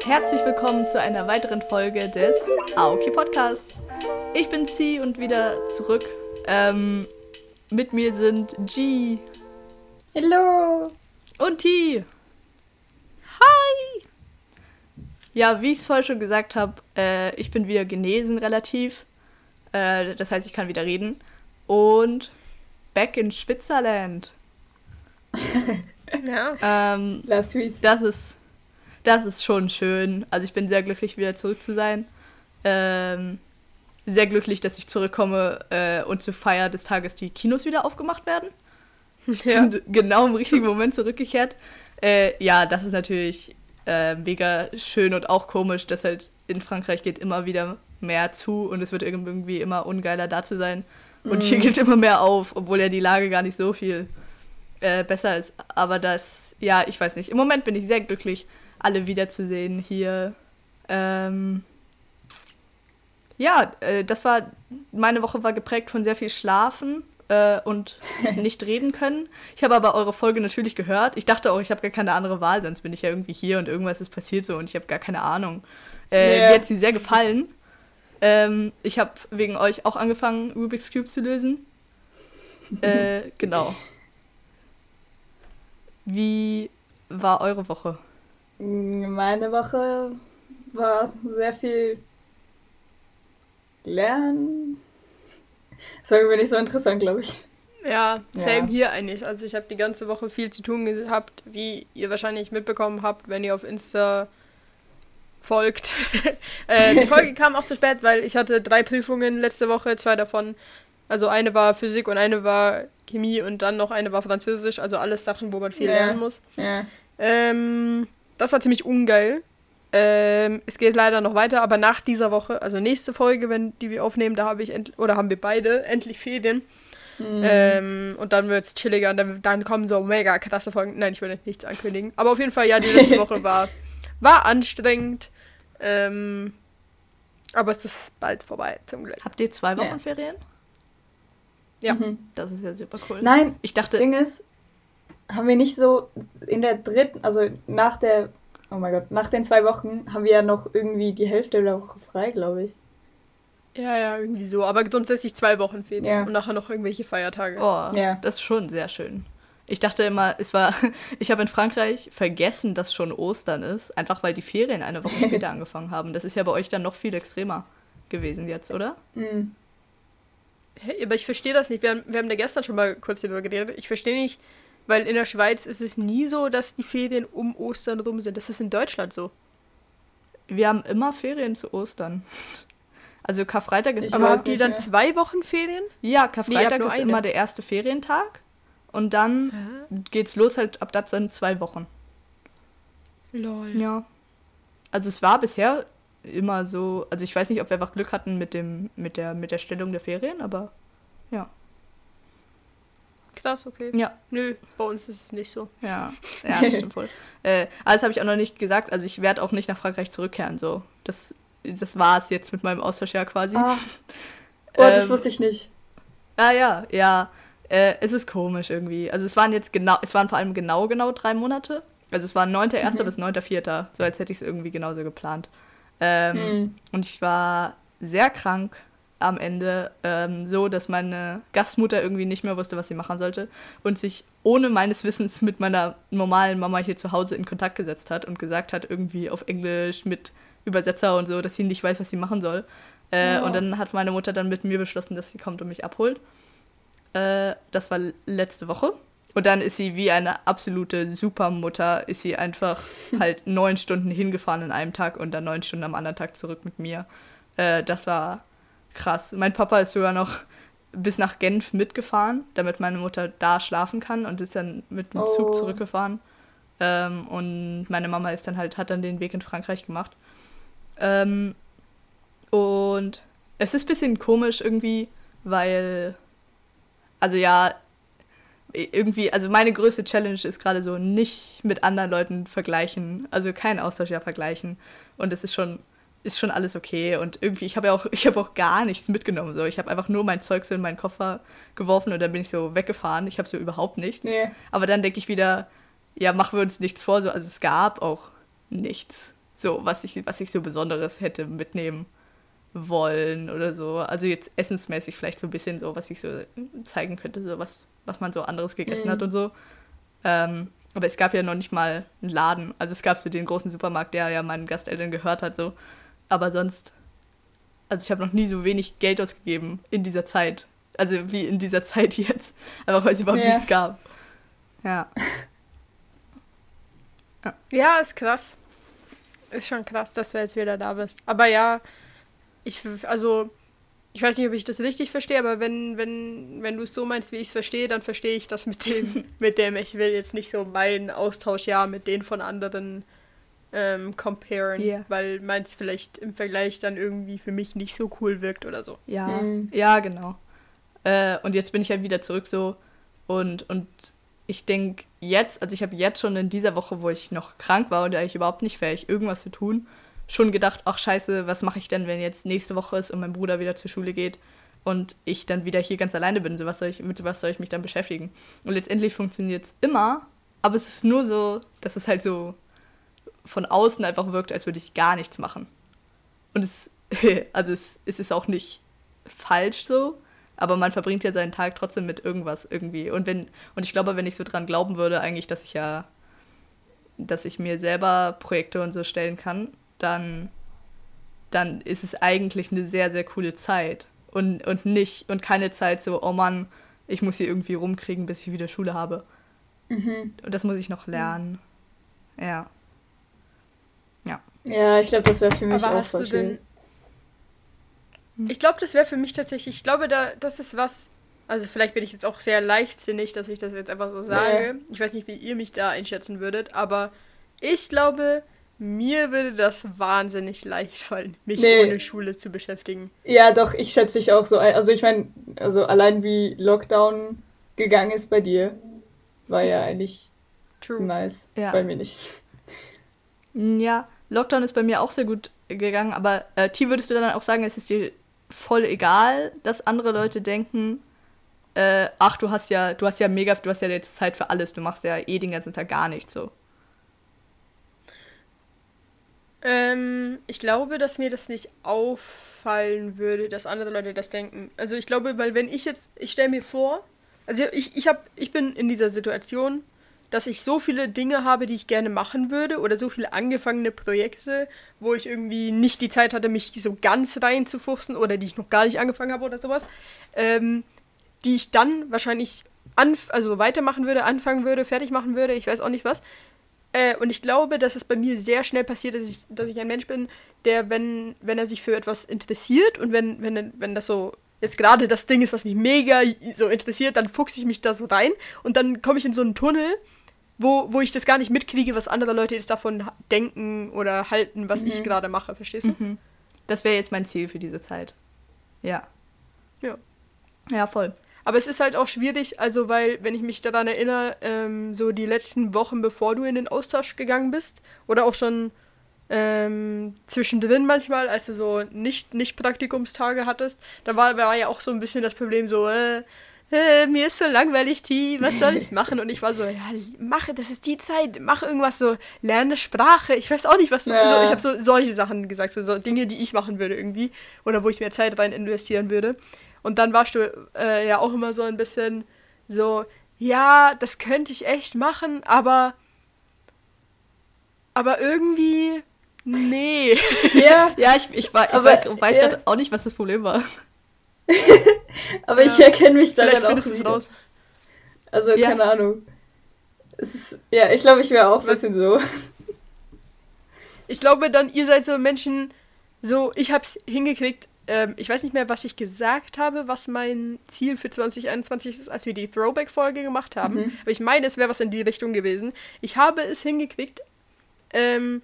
Herzlich willkommen zu einer weiteren Folge des Aoki Podcasts. Ich bin C und wieder zurück. Ähm, mit mir sind G. Hallo. Und T. Hi. Ja, wie ich es vorher schon gesagt habe, äh, ich bin wieder genesen relativ. Äh, das heißt, ich kann wieder reden. Und back in Schwitzerland. ja. Ähm, das ist das ist schon schön. Also ich bin sehr glücklich, wieder zurück zu sein. Ähm, sehr glücklich, dass ich zurückkomme äh, und zur Feier des Tages die Kinos wieder aufgemacht werden. Ja. genau im richtigen Moment zurückgekehrt. Äh, ja, das ist natürlich äh, mega schön und auch komisch, dass halt in Frankreich geht immer wieder mehr zu und es wird irgendwie immer ungeiler da zu sein. Und mm. hier geht immer mehr auf, obwohl ja die Lage gar nicht so viel äh, besser ist. Aber das, ja, ich weiß nicht. Im Moment bin ich sehr glücklich, alle wiederzusehen hier. Ähm, ja, äh, das war, meine Woche war geprägt von sehr viel Schlafen äh, und nicht reden können. Ich habe aber eure Folge natürlich gehört. Ich dachte auch, ich habe gar keine andere Wahl, sonst bin ich ja irgendwie hier und irgendwas ist passiert so und ich habe gar keine Ahnung. Äh, yeah. Mir hat sie sehr gefallen. Ähm, ich habe wegen euch auch angefangen, Rubik's Cube zu lösen. Äh, genau. Wie war eure Woche? Meine Woche war sehr viel Lernen. Das war irgendwie nicht so interessant, glaube ich. Ja, same ja. hier eigentlich. Also ich habe die ganze Woche viel zu tun gehabt, wie ihr wahrscheinlich mitbekommen habt, wenn ihr auf Insta folgt. äh, die Folge kam auch zu spät, weil ich hatte drei Prüfungen letzte Woche, zwei davon. Also eine war Physik und eine war Chemie und dann noch eine war Französisch. Also alles Sachen, wo man viel ja. lernen muss. Ja. Ähm, das war ziemlich ungeil. Ähm, es geht leider noch weiter, aber nach dieser Woche, also nächste Folge, wenn die wir aufnehmen, da habe ich oder haben wir beide endlich Ferien. Mhm. Ähm, und dann wird es chilliger und dann, dann, kommen so mega krasse Folgen. Nein, ich will nichts ankündigen. Aber auf jeden Fall, ja, die letzte Woche war, war anstrengend. Ähm, aber es ist bald vorbei, zum Glück. Habt ihr zwei Wochen ja. Ferien? Ja. Mhm. Das ist ja super cool. Nein, ich dachte. Das Ding ist, haben wir nicht so in der dritten, also nach der, oh mein Gott, nach den zwei Wochen haben wir ja noch irgendwie die Hälfte der Woche frei, glaube ich. Ja, ja, irgendwie so. Aber grundsätzlich zwei Wochen fehlen. Ja. Und nachher noch irgendwelche Feiertage. Oh, ja. das ist schon sehr schön. Ich dachte immer, es war, ich habe in Frankreich vergessen, dass schon Ostern ist, einfach weil die Ferien eine Woche später angefangen haben. Das ist ja bei euch dann noch viel extremer gewesen jetzt, oder? Mhm. Hey, aber ich verstehe das nicht. Wir haben, wir haben da gestern schon mal kurz darüber geredet. Ich verstehe nicht, weil in der Schweiz ist es nie so, dass die Ferien um Ostern rum sind. Das ist in Deutschland so. Wir haben immer Ferien zu Ostern. Also Karfreitag ist ich Aber habt ihr dann zwei Wochen Ferien? Ja, Karfreitag nee, ist eine. immer der erste Ferientag. Und dann Hä? geht's los halt ab das sind zwei Wochen. Lol. Ja. Also es war bisher immer so, also ich weiß nicht, ob wir einfach Glück hatten mit dem, mit der, mit der Stellung der Ferien, aber ja. Krass, okay. Ja. Nö, bei uns ist es nicht so. Ja, ja, das stimmt voll. Äh, alles habe ich auch noch nicht gesagt. Also ich werde auch nicht nach Frankreich zurückkehren. So, das, das war es jetzt mit meinem Austauschjahr quasi. Ah. Oh, ähm, das wusste ich nicht. Ah ja, ja. Äh, es ist komisch irgendwie. Also es waren jetzt genau, es waren vor allem genau, genau drei Monate. Also es waren 9.1. Mhm. bis 9.4. So als hätte ich es irgendwie genauso geplant. Ähm, mhm. Und ich war sehr krank am Ende ähm, so, dass meine Gastmutter irgendwie nicht mehr wusste, was sie machen sollte und sich ohne meines Wissens mit meiner normalen Mama hier zu Hause in Kontakt gesetzt hat und gesagt hat, irgendwie auf Englisch mit Übersetzer und so, dass sie nicht weiß, was sie machen soll. Äh, oh. Und dann hat meine Mutter dann mit mir beschlossen, dass sie kommt und mich abholt. Äh, das war letzte Woche. Und dann ist sie wie eine absolute Supermutter, ist sie einfach halt neun Stunden hingefahren in einem Tag und dann neun Stunden am anderen Tag zurück mit mir. Äh, das war krass. Mein Papa ist sogar noch bis nach Genf mitgefahren, damit meine Mutter da schlafen kann und ist dann mit dem oh. Zug zurückgefahren. Ähm, und meine Mama ist dann halt, hat dann den Weg in Frankreich gemacht. Ähm, und es ist ein bisschen komisch irgendwie, weil, also ja, irgendwie, also meine größte Challenge ist gerade so, nicht mit anderen Leuten vergleichen, also kein Austauschjahr vergleichen. Und es ist schon ist schon alles okay. Und irgendwie, ich habe ja auch, ich habe auch gar nichts mitgenommen. So. Ich habe einfach nur mein Zeug so in meinen Koffer geworfen und dann bin ich so weggefahren. Ich habe so überhaupt nichts. Nee. Aber dann denke ich wieder, ja, machen wir uns nichts vor. So, also es gab auch nichts, so, was ich, was ich so Besonderes hätte mitnehmen wollen oder so. Also jetzt essensmäßig vielleicht so ein bisschen so, was ich so zeigen könnte, so was, was man so anderes gegessen mhm. hat und so. Ähm, aber es gab ja noch nicht mal einen Laden. Also es gab so den großen Supermarkt, der ja meinen Gasteltern gehört hat, so. Aber sonst, also ich habe noch nie so wenig Geld ausgegeben in dieser Zeit. Also wie in dieser Zeit jetzt. Einfach weil es überhaupt yeah. nichts gab. Ja. ja. Ja, ist krass. Ist schon krass, dass du jetzt wieder da bist. Aber ja, ich, also, ich weiß nicht, ob ich das richtig verstehe, aber wenn, wenn, wenn du es so meinst, wie ich es verstehe, dann verstehe ich das mit dem, mit dem, ich will jetzt nicht so meinen Austausch ja mit den von anderen ähm, comparen, yeah. weil meins vielleicht im Vergleich dann irgendwie für mich nicht so cool wirkt oder so. Ja, mhm. ja, genau. Äh, und jetzt bin ich halt wieder zurück so und, und ich denke jetzt, also ich habe jetzt schon in dieser Woche, wo ich noch krank war und eigentlich überhaupt nicht fähig, irgendwas zu tun, schon gedacht, ach scheiße, was mache ich denn, wenn jetzt nächste Woche ist und mein Bruder wieder zur Schule geht und ich dann wieder hier ganz alleine bin. So, was soll ich, mit was soll ich mich dann beschäftigen? Und letztendlich funktioniert es immer, aber es ist nur so, dass es halt so von außen einfach wirkt, als würde ich gar nichts machen. Und es, also es, es ist auch nicht falsch so, aber man verbringt ja seinen Tag trotzdem mit irgendwas irgendwie. Und wenn, und ich glaube, wenn ich so dran glauben würde, eigentlich, dass ich ja, dass ich mir selber Projekte und so stellen kann, dann, dann ist es eigentlich eine sehr, sehr coole Zeit. Und, und nicht, und keine Zeit so, oh Mann, ich muss hier irgendwie rumkriegen, bis ich wieder Schule habe. Mhm. Und das muss ich noch lernen. Ja. Ja. Ja, ich glaube, das wäre für mich Aber auch voll schön. Hm. Ich glaube, das wäre für mich tatsächlich, ich glaube, da, das ist was, also vielleicht bin ich jetzt auch sehr leichtsinnig, dass ich das jetzt einfach so sage. Nee. Ich weiß nicht, wie ihr mich da einschätzen würdet, aber ich glaube, mir würde das wahnsinnig leicht fallen, mich nee. ohne Schule zu beschäftigen. Ja, doch, ich schätze dich auch so ein. Also ich meine, also allein wie Lockdown gegangen ist bei dir, war ja eigentlich True. nice. Ja. Bei mir nicht. Ja, Lockdown ist bei mir auch sehr gut gegangen, aber äh, T, würdest du dann auch sagen, es ist dir voll egal, dass andere Leute denken, äh, ach, du hast ja, du hast ja mega, du hast ja jetzt Zeit für alles, du machst ja eh den ganzen Tag gar nichts so. Ähm, ich glaube, dass mir das nicht auffallen würde, dass andere Leute das denken. Also ich glaube, weil wenn ich jetzt, ich stelle mir vor, also ich, ich, hab, ich bin in dieser Situation, dass ich so viele Dinge habe, die ich gerne machen würde oder so viele angefangene Projekte, wo ich irgendwie nicht die Zeit hatte, mich so ganz reinzufuchsen oder die ich noch gar nicht angefangen habe oder sowas, ähm, die ich dann wahrscheinlich anf also weitermachen würde, anfangen würde, fertig machen würde, ich weiß auch nicht was. Äh, und ich glaube, dass es bei mir sehr schnell passiert, dass ich, dass ich ein Mensch bin, der, wenn, wenn er sich für etwas interessiert und wenn, wenn, wenn das so jetzt gerade das Ding ist, was mich mega so interessiert, dann fuchse ich mich da so rein und dann komme ich in so einen Tunnel, wo, wo ich das gar nicht mitkriege, was andere Leute jetzt davon denken oder halten, was mhm. ich gerade mache, verstehst du? Mhm. Das wäre jetzt mein Ziel für diese Zeit. Ja. Ja. Ja, voll. Aber es ist halt auch schwierig, also weil, wenn ich mich daran erinnere, ähm, so die letzten Wochen, bevor du in den Austausch gegangen bist, oder auch schon ähm, zwischendrin manchmal, als du so nicht, nicht Praktikumstage hattest, da war, war ja auch so ein bisschen das Problem so, äh, äh, mir ist so langweilig, T, was soll ich machen? Und ich war so, ja, mach, das ist die Zeit, mach irgendwas so, lerne Sprache, ich weiß auch nicht, was du, ja. so, ich habe so solche Sachen gesagt, so, so Dinge, die ich machen würde irgendwie, oder wo ich mehr Zeit rein investieren würde. Und dann warst du äh, ja auch immer so ein bisschen so, ja, das könnte ich echt machen, aber. Aber irgendwie. Nee. Ja, ja ich, ich, war, ich aber, weiß ja. gerade auch nicht, was das Problem war. aber ja. ich erkenne mich daran auch nicht. Raus. Also, ja. keine Ahnung. Es ist, ja, ich glaube, ich wäre auch ein bisschen so. Ich glaube dann, ihr seid so Menschen, so, ich hab's hingekriegt, ähm, ich weiß nicht mehr, was ich gesagt habe, was mein Ziel für 2021 ist, als wir die Throwback-Folge gemacht haben. Mhm. Aber ich meine, es wäre was in die Richtung gewesen. Ich habe es hingekriegt, ähm,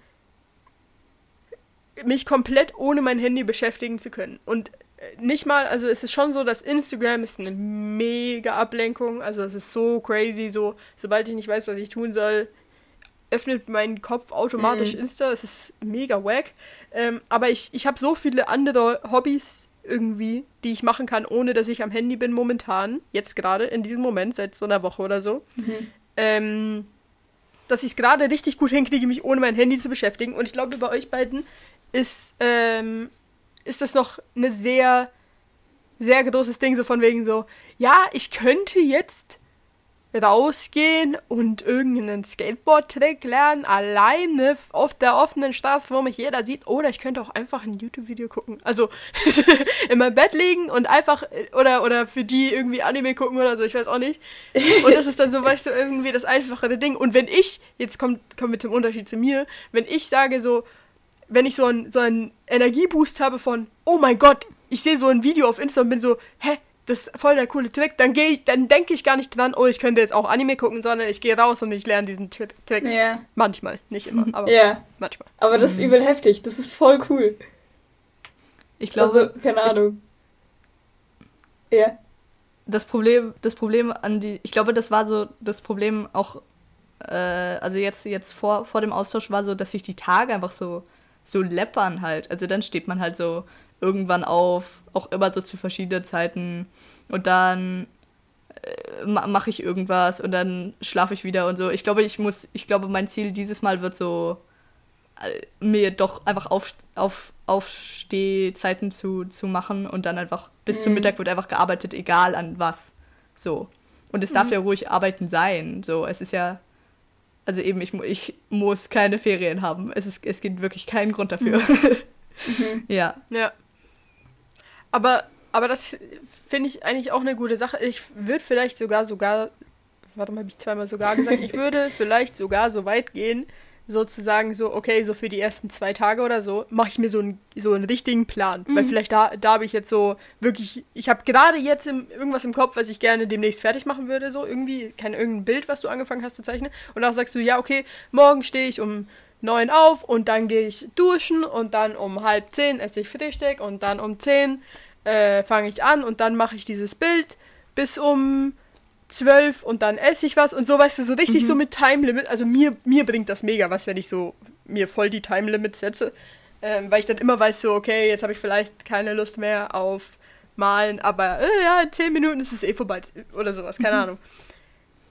mich komplett ohne mein Handy beschäftigen zu können. Und äh, nicht mal, also es ist schon so, dass Instagram ist eine mega Ablenkung. Also es ist so crazy, so sobald ich nicht weiß, was ich tun soll, öffnet mein Kopf automatisch mhm. Insta. Es ist mega wack. Ähm, aber ich, ich habe so viele andere Hobbys irgendwie, die ich machen kann, ohne dass ich am Handy bin momentan. Jetzt gerade, in diesem Moment, seit so einer Woche oder so. Mhm. Ähm, dass ich es gerade richtig gut hinkriege, mich ohne mein Handy zu beschäftigen. Und ich glaube, bei euch beiden ist, ähm, ist das noch eine sehr, sehr großes Ding, so von wegen so, ja, ich könnte jetzt rausgehen und irgendeinen Skateboard-Trick lernen, alleine auf der offenen Straße, wo mich jeder sieht. Oder ich könnte auch einfach ein YouTube-Video gucken. Also in meinem Bett liegen und einfach, oder, oder für die irgendwie Anime gucken oder so, ich weiß auch nicht. Und das ist dann so, weißt du, irgendwie das einfachere Ding. Und wenn ich, jetzt kommt, kommen wir zum Unterschied zu mir, wenn ich sage so, wenn ich so einen, so einen Energieboost habe von, oh mein Gott, ich sehe so ein Video auf Insta und bin so, hä, das ist voll der coole Trick. Dann gehe ich, dann denke ich gar nicht dran, oh, ich könnte jetzt auch Anime gucken, sondern ich gehe raus und ich lerne diesen Trick. Ja. Manchmal, nicht immer, aber ja. manchmal. Aber das ist übel heftig. Das ist voll cool. Ich glaube, also, keine Ahnung. Ich, ja. Das Problem, das Problem an die, ich glaube, das war so das Problem auch, äh, also jetzt, jetzt vor, vor dem Austausch war so, dass sich die Tage einfach so, so läppern halt. Also dann steht man halt so irgendwann auf, auch immer so zu verschiedenen Zeiten. Und dann äh, mache ich irgendwas und dann schlafe ich wieder und so. Ich glaube, ich muss, ich glaube, mein Ziel dieses Mal wird so, äh, mir doch einfach auf, auf, Aufstehzeiten zu, zu machen und dann einfach bis mhm. zum Mittag wird einfach gearbeitet, egal an was. So. Und es darf mhm. ja ruhig arbeiten sein. So, es ist ja, also eben, ich, ich muss keine Ferien haben. Es, ist, es gibt wirklich keinen Grund dafür. Mhm. mhm. ja. Ja. Aber, aber das finde ich eigentlich auch eine gute Sache. Ich würde vielleicht sogar, sogar, warte mal, habe ich zweimal sogar gesagt, ich würde vielleicht sogar so weit gehen, sozusagen so, okay, so für die ersten zwei Tage oder so, mache ich mir so, ein, so einen richtigen Plan. Mhm. Weil vielleicht da, da habe ich jetzt so wirklich, ich habe gerade jetzt im, irgendwas im Kopf, was ich gerne demnächst fertig machen würde, so irgendwie, kein irgendein Bild, was du angefangen hast zu zeichnen. Und dann sagst du, ja, okay, morgen stehe ich um neun auf und dann gehe ich duschen und dann um halb zehn esse ich Frühstück und dann um zehn äh, fange ich an und dann mache ich dieses Bild bis um zwölf und dann esse ich was und so, weißt du, so richtig mhm. so mit Time Limit. Also mir, mir bringt das mega was, wenn ich so mir voll die Time Limit setze, ähm, weil ich dann immer weiß so, okay, jetzt habe ich vielleicht keine Lust mehr auf Malen, aber äh, ja, in zehn Minuten ist es eh vorbei oder sowas, keine mhm. Ahnung.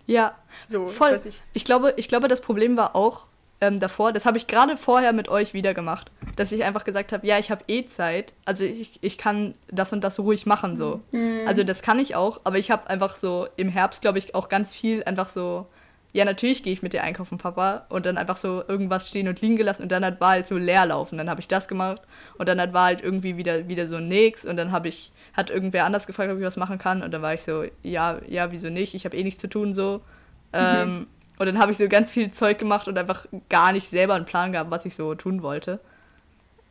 Ja, so, voll. Ich, ich, glaube, ich glaube, das Problem war auch, ähm, davor. Das habe ich gerade vorher mit euch wieder gemacht. Dass ich einfach gesagt habe, ja, ich habe eh Zeit. Also ich, ich kann das und das ruhig machen so. Mhm. Also das kann ich auch, aber ich habe einfach so im Herbst, glaube ich, auch ganz viel einfach so, ja, natürlich gehe ich mit dir einkaufen, Papa. Und dann einfach so irgendwas stehen und liegen gelassen und dann hat war halt so leer laufen. Dann habe ich das gemacht und dann hat war halt irgendwie wieder, wieder so nix und dann habe ich, hat irgendwer anders gefragt, ob ich was machen kann und dann war ich so, ja, ja, wieso nicht? Ich habe eh nichts zu tun so. Mhm. Ähm, und dann habe ich so ganz viel Zeug gemacht und einfach gar nicht selber einen Plan gehabt, was ich so tun wollte.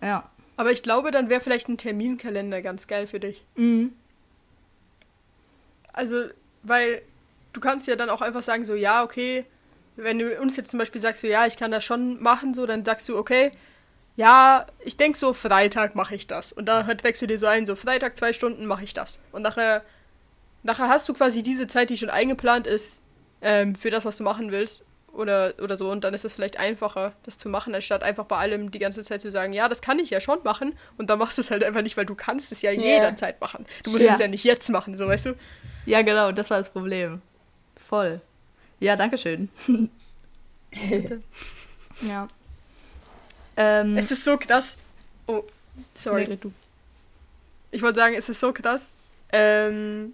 Ja. Aber ich glaube, dann wäre vielleicht ein Terminkalender ganz geil für dich. Mhm. Also, weil du kannst ja dann auch einfach sagen, so, ja, okay, wenn du uns jetzt zum Beispiel sagst, so, ja, ich kann das schon machen, so, dann sagst du, okay, ja, ich denke so, Freitag mache ich das. Und dann wächst du dir so ein, so, Freitag zwei Stunden mache ich das. Und nachher, nachher hast du quasi diese Zeit, die schon eingeplant ist, ähm, für das, was du machen willst. Oder, oder so. Und dann ist es vielleicht einfacher, das zu machen, anstatt einfach bei allem die ganze Zeit zu sagen, ja, das kann ich ja schon machen. Und dann machst du es halt einfach nicht, weil du kannst es ja yeah. jederzeit machen. Du musst ja. es ja nicht jetzt machen, so weißt du? Ja, genau, das war das Problem. Voll. Ja, danke schön. Bitte. ja. Ähm, es ist so krass. Oh, sorry. Nee, du. Ich wollte sagen, es ist so krass. Ähm,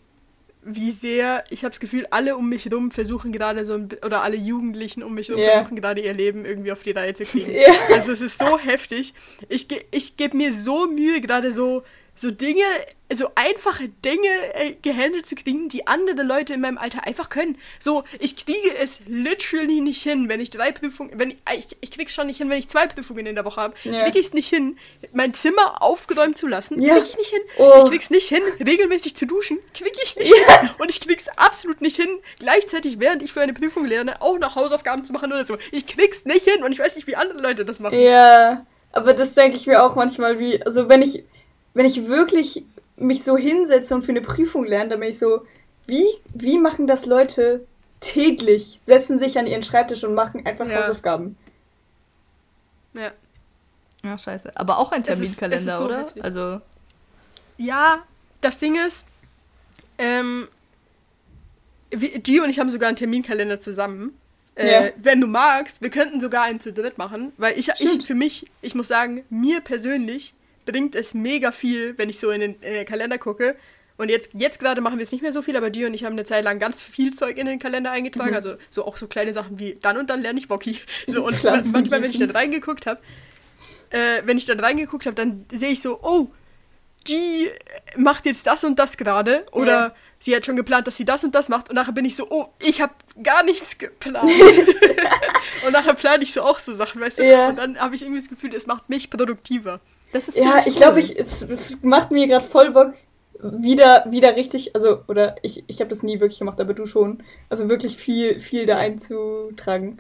wie sehr, ich habe das Gefühl, alle um mich herum versuchen gerade so, ein, oder alle Jugendlichen um mich herum yeah. versuchen gerade ihr Leben irgendwie auf die Reihe zu kriegen. Yeah. Also es ist so heftig. Ich, ich gebe mir so Mühe, gerade so so Dinge, so einfache Dinge äh, gehandelt zu kriegen, die andere Leute in meinem Alter einfach können. So, ich kriege es literally nicht hin, wenn ich drei Prüfungen, wenn ich, äh, ich, ich krieg's schon nicht hin, wenn ich zwei Prüfungen in der Woche habe. Ja. Kriege ich es nicht hin, mein Zimmer aufgeräumt zu lassen. Ja. Kriege ich nicht hin. Oh. Ich krieg's nicht hin, regelmäßig zu duschen. Kriege ich nicht ja. hin. Und ich krieg's absolut nicht hin, gleichzeitig, während ich für eine Prüfung lerne, auch noch Hausaufgaben zu machen oder so. Ich krieg's nicht hin und ich weiß nicht, wie andere Leute das machen. Ja, aber das denke ich mir auch manchmal, wie, also wenn ich wenn ich wirklich mich so hinsetze und für eine Prüfung lerne, dann bin ich so, wie, wie machen das Leute täglich setzen sich an ihren Schreibtisch und machen einfach Ja. Hausaufgaben. Ja. Ja, scheiße. Aber auch ein Es ist- Terminkalender, es ist so oder? heftig. Also, Ja, das Ding ist, ähm, Gio und ich haben sogar einen Terminkalender zusammen. Äh, Ja. Wenn du magst, wir könnten sogar einen zu dritt machen, weil ich, ich für mich, ich muss sagen, mir persönlich bringt es mega viel, wenn ich so in den, in den Kalender gucke. Und jetzt, jetzt gerade machen wir es nicht mehr so viel, aber Gio und ich haben eine Zeit lang ganz viel Zeug in den Kalender eingetragen. Mhm. Also so auch so kleine Sachen wie dann und dann lerne ich Woki. So, und Pflanzen manchmal, wenn ich dann reingeguckt habe, äh, wenn ich dann reingeguckt habe, dann sehe ich so, oh, die macht jetzt das und das gerade. Oder Ja. sie hat schon geplant, dass sie das und das macht. Und nachher bin ich so, oh, ich habe gar nichts geplant. und nachher plane ich so auch so Sachen, weißt du? Ja. Und dann habe ich irgendwie das Gefühl, es macht mich produktiver. Das ist Ja, ich glaube, ich, es, es macht mir gerade voll Bock, wieder, wieder richtig, also, oder ich, ich habe das nie wirklich gemacht, aber du schon. Also wirklich viel, viel da einzutragen.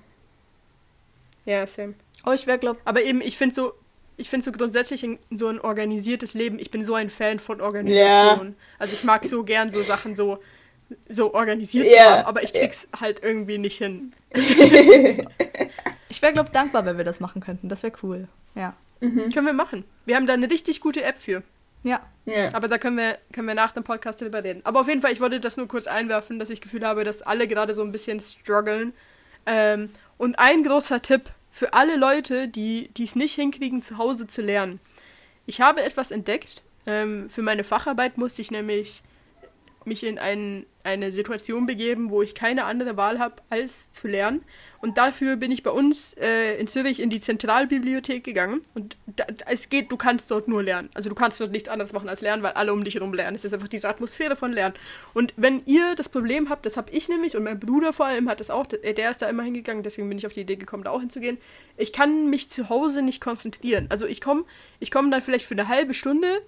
Ja, same. Oh, ich wäre, glaub, Aber eben, ich finde so, ich finde so grundsätzlich in, so ein organisiertes Leben, ich bin so ein Fan von Organisation. Also ich mag so gern so Sachen so, so organisiert zu Ja, haben, aber ich krieg's halt irgendwie nicht hin. ich wäre, glaub, dankbar, wenn wir das machen könnten. Das wäre cool. Ja. Mhm. Können wir machen. Wir haben da eine richtig gute App für. Ja. Ja. Aber da können wir, können wir nach dem Podcast drüber reden. Aber auf jeden Fall, ich wollte das nur kurz einwerfen, dass ich das Gefühl habe, dass alle gerade so ein bisschen strugglen. Ähm, und ein großer Tipp für alle Leute, die die es nicht hinkriegen, zu Hause zu lernen. Ich habe etwas entdeckt. Ähm, für meine Facharbeit musste ich nämlich mich in ein, eine Situation begeben, wo ich keine andere Wahl habe, als zu lernen. Und dafür bin ich bei uns äh, in Zürich in die Zentralbibliothek gegangen. Und da, da, es geht, du kannst dort nur lernen. Also du kannst dort nichts anderes machen als lernen, weil alle um dich herum lernen. Es ist einfach diese Atmosphäre von Lernen. Und wenn ihr das Problem habt, das habe ich nämlich und mein Bruder vor allem hat das auch, der ist da immer hingegangen, deswegen bin ich auf die Idee gekommen, da auch hinzugehen. Ich kann mich zu Hause nicht konzentrieren. Also ich komme ich komm dann vielleicht für eine halbe Stunde,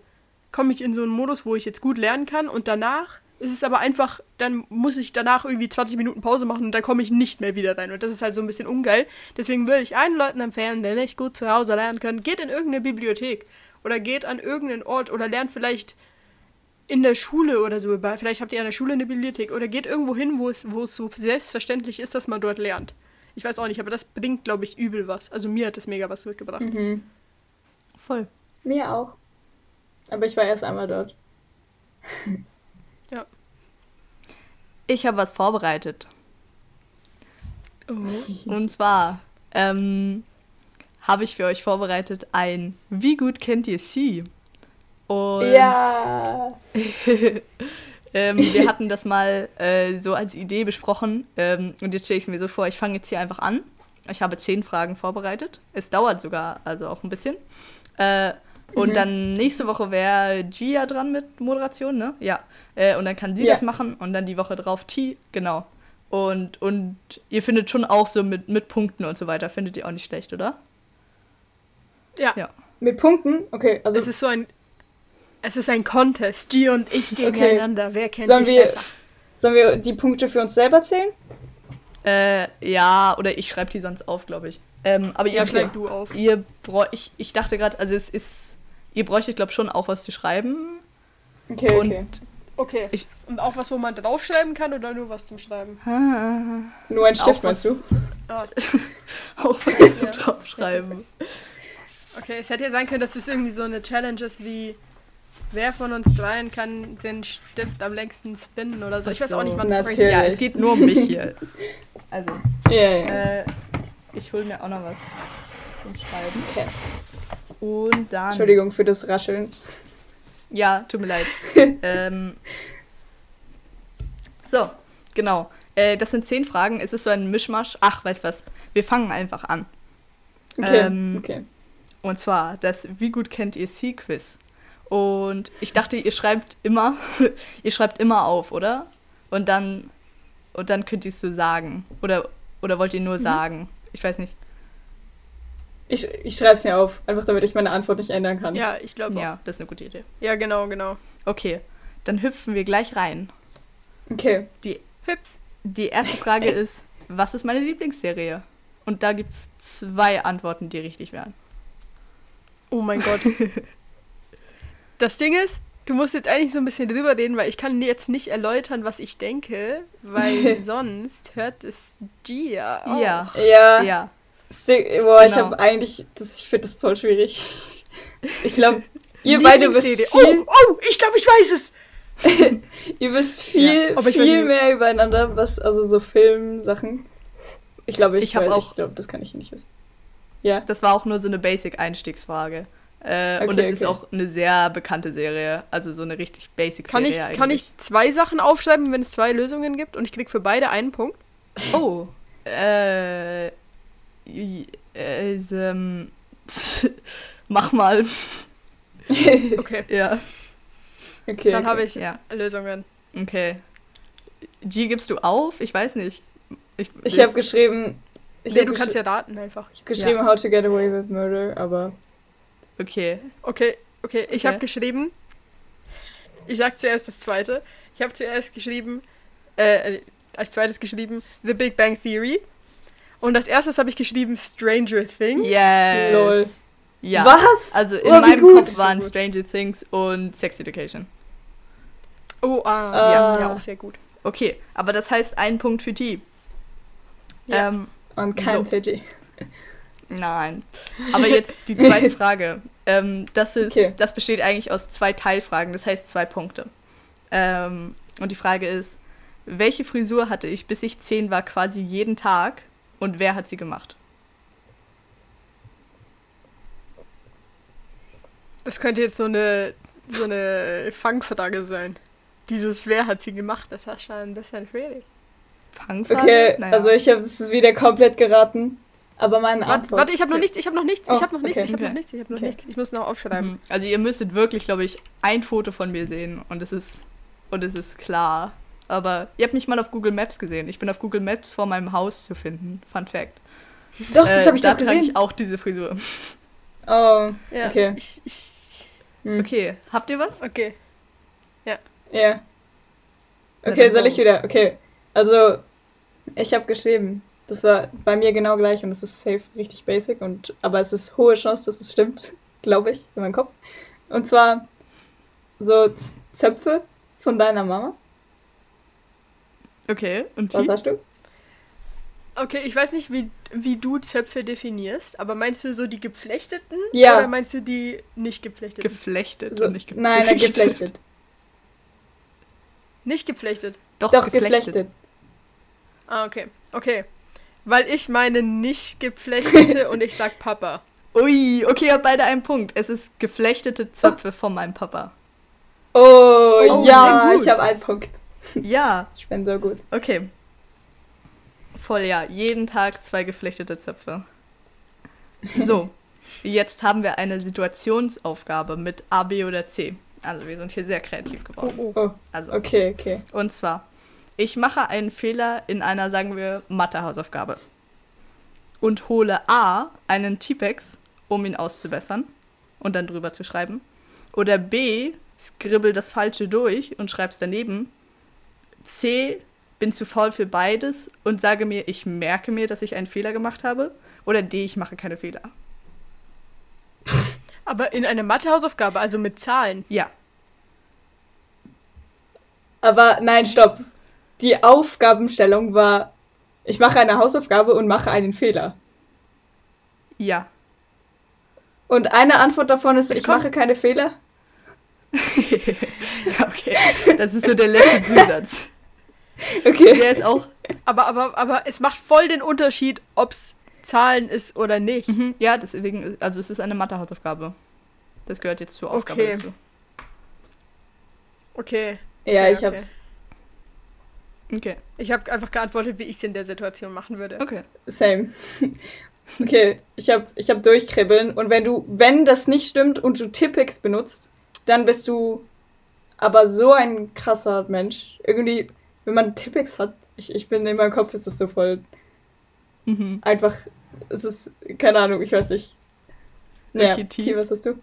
komme ich in so einen Modus, wo ich jetzt gut lernen kann und danach ist es aber einfach, dann muss ich danach irgendwie 20 Minuten Pause machen und dann komme ich nicht mehr wieder rein. Und das ist halt so ein bisschen ungeil. Deswegen würde ich allen Leuten empfehlen, die nicht gut zu Hause lernen können, geht in irgendeine Bibliothek oder geht an irgendeinen Ort oder lernt vielleicht in der Schule oder so. Vielleicht habt ihr an der Schule eine Bibliothek oder geht irgendwo hin, wo es, wo es so selbstverständlich ist, dass man dort lernt. Ich weiß auch nicht, aber das bringt, glaube ich, übel was. Also mir hat das mega was zurückgebracht. Mhm. Voll. Mir auch. Aber ich war erst einmal dort. Ich habe was vorbereitet. Oh. Und zwar ähm, habe ich für euch vorbereitet ein Wie gut kennt ihr sie? Und Ja. ähm, wir hatten das mal äh, so als Idee besprochen. Ähm, und jetzt stelle ich es mir so vor, ich fange jetzt hier einfach an. Ich habe zehn Fragen vorbereitet. Es dauert sogar, also auch ein bisschen. Äh, und Mhm. dann nächste Woche wäre Gia dran mit Moderation, ne? Ja. Äh, und dann kann sie Ja. das machen und dann die Woche drauf T, genau. Und, und ihr findet schon auch so mit, mit Punkten und so weiter, findet ihr auch nicht schlecht, oder? Ja. Ja. Mit Punkten? Okay, also es ist so ein. Es ist ein Contest. G und ich gegeneinander. Wer kennt Sollen dich wir- besser? sollen wir die Punkte für uns selber zählen? Äh, ja, oder ich schreibe die sonst auf, glaube ich. Ähm, aber Ja, ihr, schreib du auf. ihr ich, ich dachte gerade, also es ist, ihr bräuchtet, glaube ich, schon auch was zu schreiben. Okay, Und okay. Okay. Ich- Und auch was, wo man draufschreiben kann oder nur was zum Schreiben? Nur ein Stift, meinst du? Ah, auch was zum draufschreiben. okay, es hätte ja sein können, dass das irgendwie so eine Challenge ist wie. Wer von uns dreien kann den Stift am längsten spinnen oder so? Ich weiß auch nicht, wann es bringt. Ja, es geht nur um mich hier. Also, Ja, ja. äh, ich hole mir auch noch was zum Schreiben. Okay. Und dann. Entschuldigung für das Rascheln. Ja, tut mir leid. ähm, so, genau. Äh, das sind zehn Fragen. Es ist so ein Mischmasch. Ach, weißt was? Wir fangen einfach an. Okay, Ähm, okay. Und zwar das Wie gut kennt ihr C-Quiz? Und ich dachte, ihr schreibt immer, ihr schreibt immer auf, oder? Und dann, und dann könnt ihr es so sagen. Oder, oder wollt ihr nur Mhm. sagen? Ich weiß nicht. Ich, ich schreibe es mir auf, einfach damit ich meine Antwort nicht ändern kann. Ja, ich glaube auch. Ja, das ist eine gute Idee. Ja, genau, genau. Okay, dann hüpfen wir gleich rein. Okay. Die, Hüpf. die erste Frage ist, was ist meine Lieblingsserie? Und da gibt es zwei Antworten, die richtig wären. Oh mein Gott. Das Ding ist, du musst jetzt eigentlich so ein bisschen drüber reden, weil ich kann jetzt nicht erläutern, was ich denke, weil sonst hört es Gia. Auch. Ja. Ja. Ja. Stick, boah, ich Genau. habe eigentlich, das, ich finde das voll schwierig. Ich glaube, ihr beide wisst viel. Oh, oh, ich glaube, ich weiß es. ihr wisst viel, Ja, ich viel mehr übereinander, was, also so Filmsachen. Ich glaube, ich, Ich hab weiß, auch- ich glaube, das kann ich nicht wissen. Ja. Das war auch nur so eine Basic-Einstiegsfrage. Äh, und Okay, es ist okay. auch eine sehr bekannte Serie. Also so eine richtig Kann Basic-Serie ich, eigentlich. kann ich zwei Sachen aufschreiben, wenn es zwei Lösungen gibt und ich krieg für beide einen Punkt? Oh. Äh. Äh, ist, ähm, mach mal. Okay, Ja. Okay. dann habe ich Ja. Lösungen. Okay. G, gibst du auf? Ich weiß nicht. Ich, Ich habe geschrieben. Ich nee, hab du kannst ja daten einfach. ich hab geschrieben, How to Get Away with Murder, aber. Okay. Okay, okay, ich Okay. habe geschrieben. Ich sag zuerst das zweite. Ich habe zuerst geschrieben, äh, äh, als zweites geschrieben The Big Bang Theory. Und als erstes habe ich geschrieben Stranger Things. Yes. Lol. Ja. Was? Also in Oh, meinem gut. Kopf waren Stranger Things und Sex Education. Oh, ah, Ah. ja, ja, auch sehr gut. Okay, aber das heißt ein Punkt für T. Ja. Ähm, Und kein So. Pidgey. nein. Aber jetzt die zweite Frage. Ähm, das, ist, Okay. das besteht eigentlich aus zwei Teilfragen, das heißt zwei Punkte. Ähm, und die Frage ist, welche Frisur hatte ich, bis ich zehn war, quasi jeden Tag und wer hat sie gemacht? Das könnte jetzt so eine, so eine Fangfrage sein. Dieses Wer hat sie gemacht, das war schon ein bisschen schwierig. Fangfrage? Okay, Naja. also ich habe es wieder komplett geraten. Aber meine Warte, Antwort. warte, ich habe noch nichts, ich habe noch nichts, Oh, ich habe noch nichts, ich habe noch nichts, ich habe noch Okay. nichts. Ich muss noch aufschreiben. Mhm. Also ihr müsstet wirklich, glaube ich, ein Foto von mir sehen und es ist und es ist klar. Aber ihr habt mich mal auf Google Maps gesehen. Ich bin auf Google Maps vor meinem Haus zu finden. Fun Fact. Doch, das Äh, habe ich da doch gesehen. ich auch diese Frisur. Oh, Ja, okay. ich, ich, Hm. Okay, habt ihr was? okay. Ja. Na Okay, soll ich wieder? Okay. Also, ich habe geschrieben. Das war bei mir genau gleich und es ist safe richtig basic und aber es ist hohe Chance, dass es stimmt, glaube ich, in meinem Kopf. Und zwar so Z Zöpfe von deiner Mama. Okay, und Was hast du? Okay, ich weiß nicht, wie, wie du Zöpfe definierst, aber meinst du so die geflechteten? Ja. Oder meinst du die nicht geflechteten? Geflechtet So, und nicht nein, er geflechtet. nicht geflechtet. Doch, Doch, geflechtet. geflechtet. Ah, okay. Okay. Weil ich meine nicht geflechtete und ich sag Papa. Ui, okay, ihr habt beide einen Punkt. Es ist geflechtete Zöpfe von meinem Papa. Oh, Oh, ja, ich habe einen Punkt. Ja, Ich bin so gut. okay. Voll ja, jeden Tag zwei geflechtete Zöpfe. So, jetzt haben wir eine Situationsaufgabe mit A, B oder C. Also wir sind hier sehr kreativ geworden. oh. Oh, Also, okay, okay. Und zwar, ich mache einen Fehler in einer, sagen wir, Mathe-Hausaufgabe. Und hole A, einen Tipex, um ihn auszubessern und dann drüber zu schreiben. Oder B, skribbel das Falsche durch und schreib's daneben. C, bin zu faul für beides und sage mir, ich merke mir, dass ich einen Fehler gemacht habe. Oder D, ich mache keine Fehler. Aber in einer Mathehausaufgabe, also mit Zahlen. Ja, Aber nein, stopp. Die Aufgabenstellung war, ich mache eine Hausaufgabe und mache einen Fehler. ja. Und eine Antwort davon ist, ich kommt- mache keine Fehler. okay, das ist so der letzte Zusatz. Okay. Der ist auch Aber, aber, aber es macht voll den Unterschied, ob's Zahlen ist oder nicht. Mhm, ja, deswegen, also es ist eine Mathe-Hausaufgabe. Das gehört jetzt zur Aufgabe Okay. dazu. Okay. Ja, Okay, ich okay. hab's. Okay, Ich habe einfach geantwortet, wie ich es in der Situation machen würde. okay. Same. Okay, ich hab, ich hab durchkribbeln und wenn du, wenn das nicht stimmt und du Tippix benutzt, dann bist du aber so ein krasser Mensch. Irgendwie, wenn man Tippix hat, ich, ich bin in meinem Kopf ist das so voll Mhm. einfach, es ist, keine Ahnung, ich weiß nicht. Ja, Okay, T. Was hast du?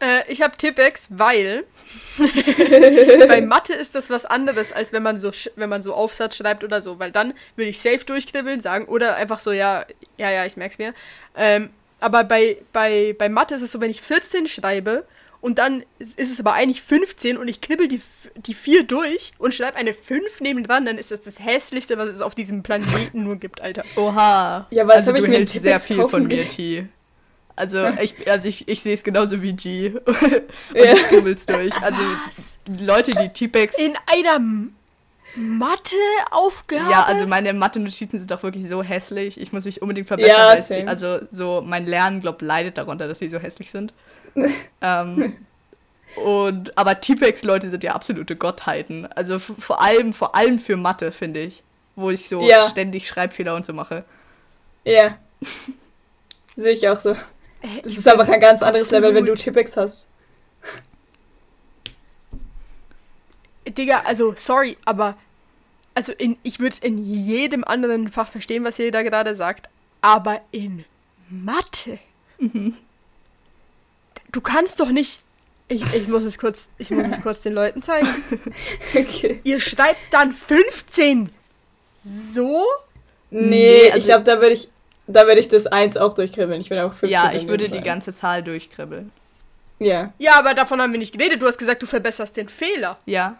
Äh, ich habe Tippex, weil bei Mathe ist das was anderes, als wenn man so wenn man so Aufsatz schreibt oder so, weil dann würde ich safe durchkribbeln sagen oder einfach so, ja, ja, ja, ich merk's mir. Ähm, aber bei, bei, bei Mathe ist es so, wenn ich 14 schreibe und dann ist es aber eigentlich 15 und ich knibbel die, die 4 durch und schreibe eine 5 neben dran, dann ist das das hässlichste, was es auf diesem Planeten nur gibt, Alter. Oha. Ja, was also hab ich mir hältst sehr viel von mir? T. Also ich, also ich, ich sehe es genauso wie G. und Ja. du kribbelst durch. Also Leute, die T-Pex... In einer Matheaufgabe? Ja, also meine Mathe-Notizen sind auch wirklich so hässlich. Ich muss mich unbedingt verbessern. Ja, same. also so mein Lernen, glaub, leidet darunter, dass sie so hässlich sind. ähm, und aber T-Pex-Leute sind ja absolute Gottheiten. Also vor allem, vor allem für Mathe, finde ich. Wo ich so Ja. ständig Schreibfehler und so mache. Ja. Sehe ich auch so. Äh, Das ich ist einfach ein ganz anderes absolut- Level, wenn du Tippex hast. Digga, also sorry, aber also in, ich würde es in jedem anderen Fach verstehen, was ihr da gerade sagt, aber in Mathe. Du kannst doch nicht. Ich, ich muss es kurz, ich muss es kurz den Leuten zeigen. Okay. Ihr schreibt dann 15. So? Nee, Nee, ich also- glaube, da würde ich, da würde ich das 1 auch durchkribbeln. Ich würde auch 15 Ja, ich würde die ganze Zahl durchkribbeln. Ja. Ja, aber davon haben wir nicht geredet. Du hast gesagt, du verbesserst den Fehler. Ja.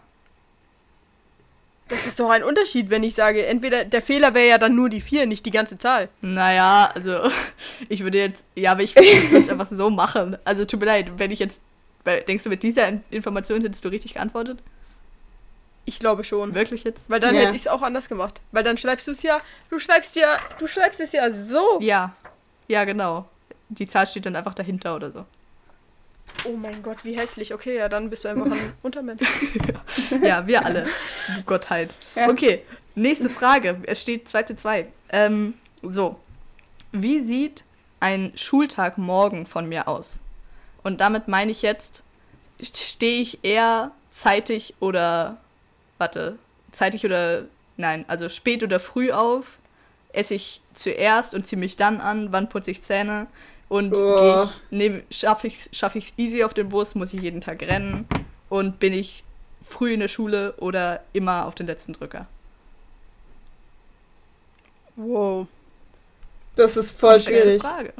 Das ist doch ein Unterschied, wenn ich sage, entweder der Fehler wäre ja dann nur die 4, nicht die ganze Zahl. Naja, also ich würde jetzt, ja, aber ich würde es einfach so machen. Also tut mir leid, wenn ich jetzt, weil, denkst du, mit dieser In- Information hättest du richtig geantwortet? Ich glaube schon. Wirklich jetzt? Weil dann Ja. hätte ich es auch anders gemacht. Weil dann schreibst du es ja, du schreibst ja, du schreibst es ja so. Ja, ja, genau. Die Zahl steht dann einfach dahinter oder so. Oh mein Gott, wie hässlich. Okay, ja, dann bist du einfach ein Untermensch. Ja, wir alle. Du Gottheit. Ja. Okay, nächste Frage. Es steht 2 zu 2. Ähm, so. Wie sieht ein Schultag morgen von mir aus? Und damit meine ich jetzt, stehe ich eher zeitig oder, warte, zeitig oder, nein, also spät oder früh auf? Esse ich zuerst und ziehe mich dann an? Wann putze ich Zähne? Und Oh. ich, schaffe ich es schaff ich's easy auf den Bus? Muss ich jeden Tag rennen? Und bin ich früh in der Schule oder immer auf den letzten Drücker? Wow. Das ist voll schwierig. Frage.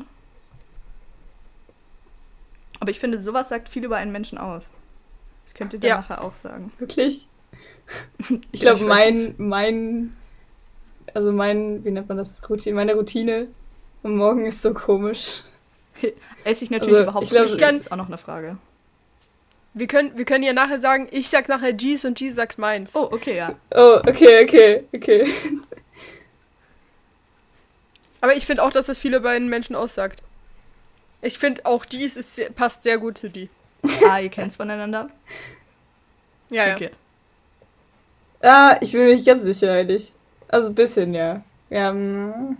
Aber ich finde, sowas sagt viel über einen Menschen aus. Das könnt ihr dann Ja. nachher auch sagen. Wirklich? Ich glaube, mein, mein, also mein, wie nennt man das? Routine, meine Routine am Morgen ist so komisch. Esse ich natürlich Also, überhaupt ich glaub, nicht. ich Das ist auch noch eine Frage. Wir können, wir können ja nachher sagen, ich sag nachher G's und G sagt meins. Oh, okay, ja. Oh, okay, okay, okay. Aber ich finde auch, dass das viel über einen Menschen aussagt. Ich finde auch G's ist, passt sehr gut zu die. Ah, ihr kennt's voneinander? Ja, ja. Okay. Ah, ich bin mir nicht ganz sicher, eigentlich. Also ein bisschen, ja. ja ähm,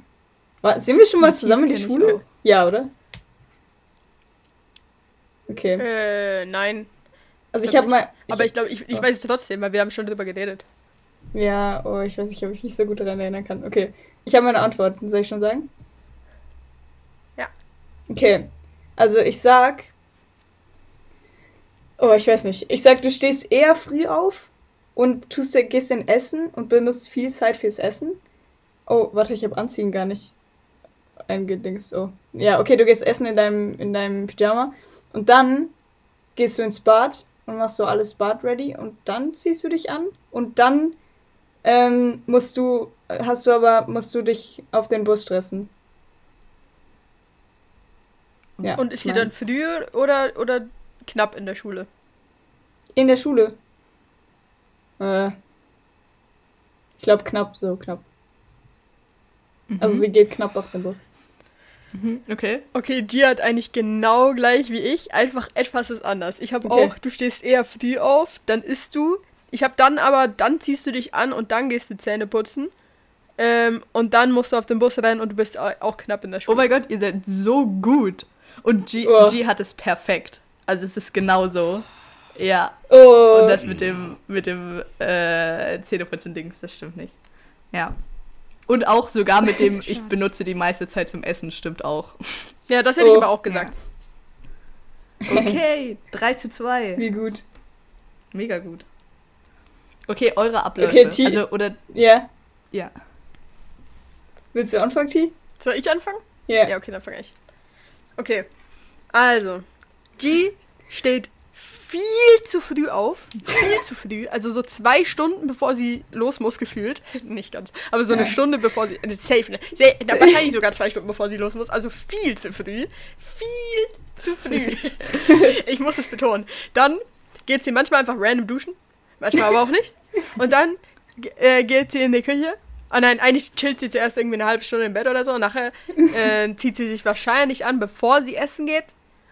war, sind wir schon mal zusammen in die Schule? Ja, oder? Okay. Äh, nein. Also ich habe mal. Aber ich glaube, ich, ich oh. weiß es trotzdem, weil wir haben schon drüber geredet. Ja, oh, ich weiß nicht, ob ich mich so gut daran erinnern kann. Okay. Ich habe meine Antworten, soll ich schon sagen? Ja. Okay. Also ich sag. Oh, ich weiß nicht. Ich sag, du stehst eher früh auf und tust gehst in Essen und benutzt viel Zeit fürs Essen. Oh, warte, ich habe Anziehen gar nicht eingedingst. Oh. Ja, okay, du gehst essen in deinem, in deinem Pyjama und dann gehst du ins Bad und machst so alles Bad ready und dann ziehst du dich an und dann ähm, musst du, hast du aber, musst du dich auf den Bus stressen. Ja, Und ist sie dann früher oder, oder knapp in der Schule? in der Schule? Äh, ich glaube knapp, so knapp. Also Mhm. sie geht knapp auf den Bus. Mhm, Okay. Okay, G hat eigentlich genau gleich wie ich, einfach etwas ist anders. Ich habe Okay. auch, du stehst eher früh auf, dann isst du. Ich habe dann aber, dann ziehst du dich an und dann gehst du Zähne putzen. Ähm, und dann musst du auf den Bus rein und du bist au- auch knapp in der Oh Schule. mein Gott, ihr seid so gut. Und G, Oh. G hat es perfekt. Also es ist genauso. Ja. Oh, Und das mit dem, mit dem äh, Zähneputzen-Dings, das stimmt nicht. Ja. Und auch sogar mit dem, ich benutze die meiste Zeit zum Essen, stimmt auch. ja, das hätte ich Oh. aber auch gesagt. Okay, 3 zu 2. wie gut. Mega gut. Okay, eure Abläufe. Okay, T- also, oder, Ja, ja. willst du anfangen, T? Soll ich anfangen? Ja. Ja, okay, dann fange ich. Okay. Also, G steht viel zu früh auf. Viel zu früh. Also so zwei Stunden bevor sie los muss, gefühlt. Nicht ganz. Aber so eine ja. Stunde bevor sie. Safe, ne? Na, wahrscheinlich sogar zwei Stunden bevor sie los muss. Also viel zu früh. Viel zu früh. ich muss es betonen. Dann geht sie manchmal einfach random duschen. Manchmal aber auch nicht. Und dann äh, geht sie in die Küche. Oh nein, eigentlich chillt sie zuerst irgendwie eine halbe Stunde im Bett oder so. Und nachher äh, zieht sie sich wahrscheinlich an, bevor sie essen geht.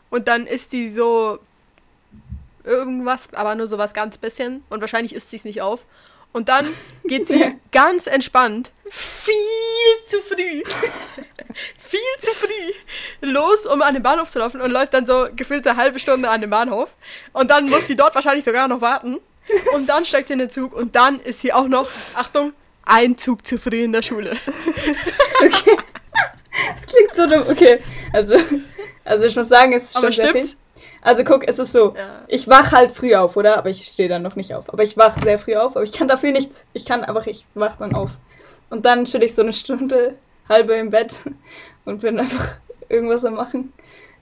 Und dann ist sie so irgendwas, aber nur so was ganz bisschen. Und wahrscheinlich isst sie es nicht auf. Und dann geht sie ganz entspannt, viel zu früh, viel zu früh, los, um an den Bahnhof zu laufen und läuft dann so gefühlt eine halbe Stunde an den Bahnhof. Und dann muss sie dort wahrscheinlich sogar noch warten. Und dann steigt sie in den Zug und dann ist sie auch noch, Achtung, ein Zug zu früh in der Schule. Okay. Das klingt so dumm. Okay, also, also ich muss sagen, es stimmt. Aber stimmt's? Also guck, es ist so, ja. ich wach halt früh auf, oder? Aber ich stehe dann noch nicht auf. Aber ich wach sehr früh auf, aber ich kann dafür nichts. Ich kann einfach, ich wach dann auf. Und dann chill ich so eine Stunde, halbe im Bett und bin einfach irgendwas am machen.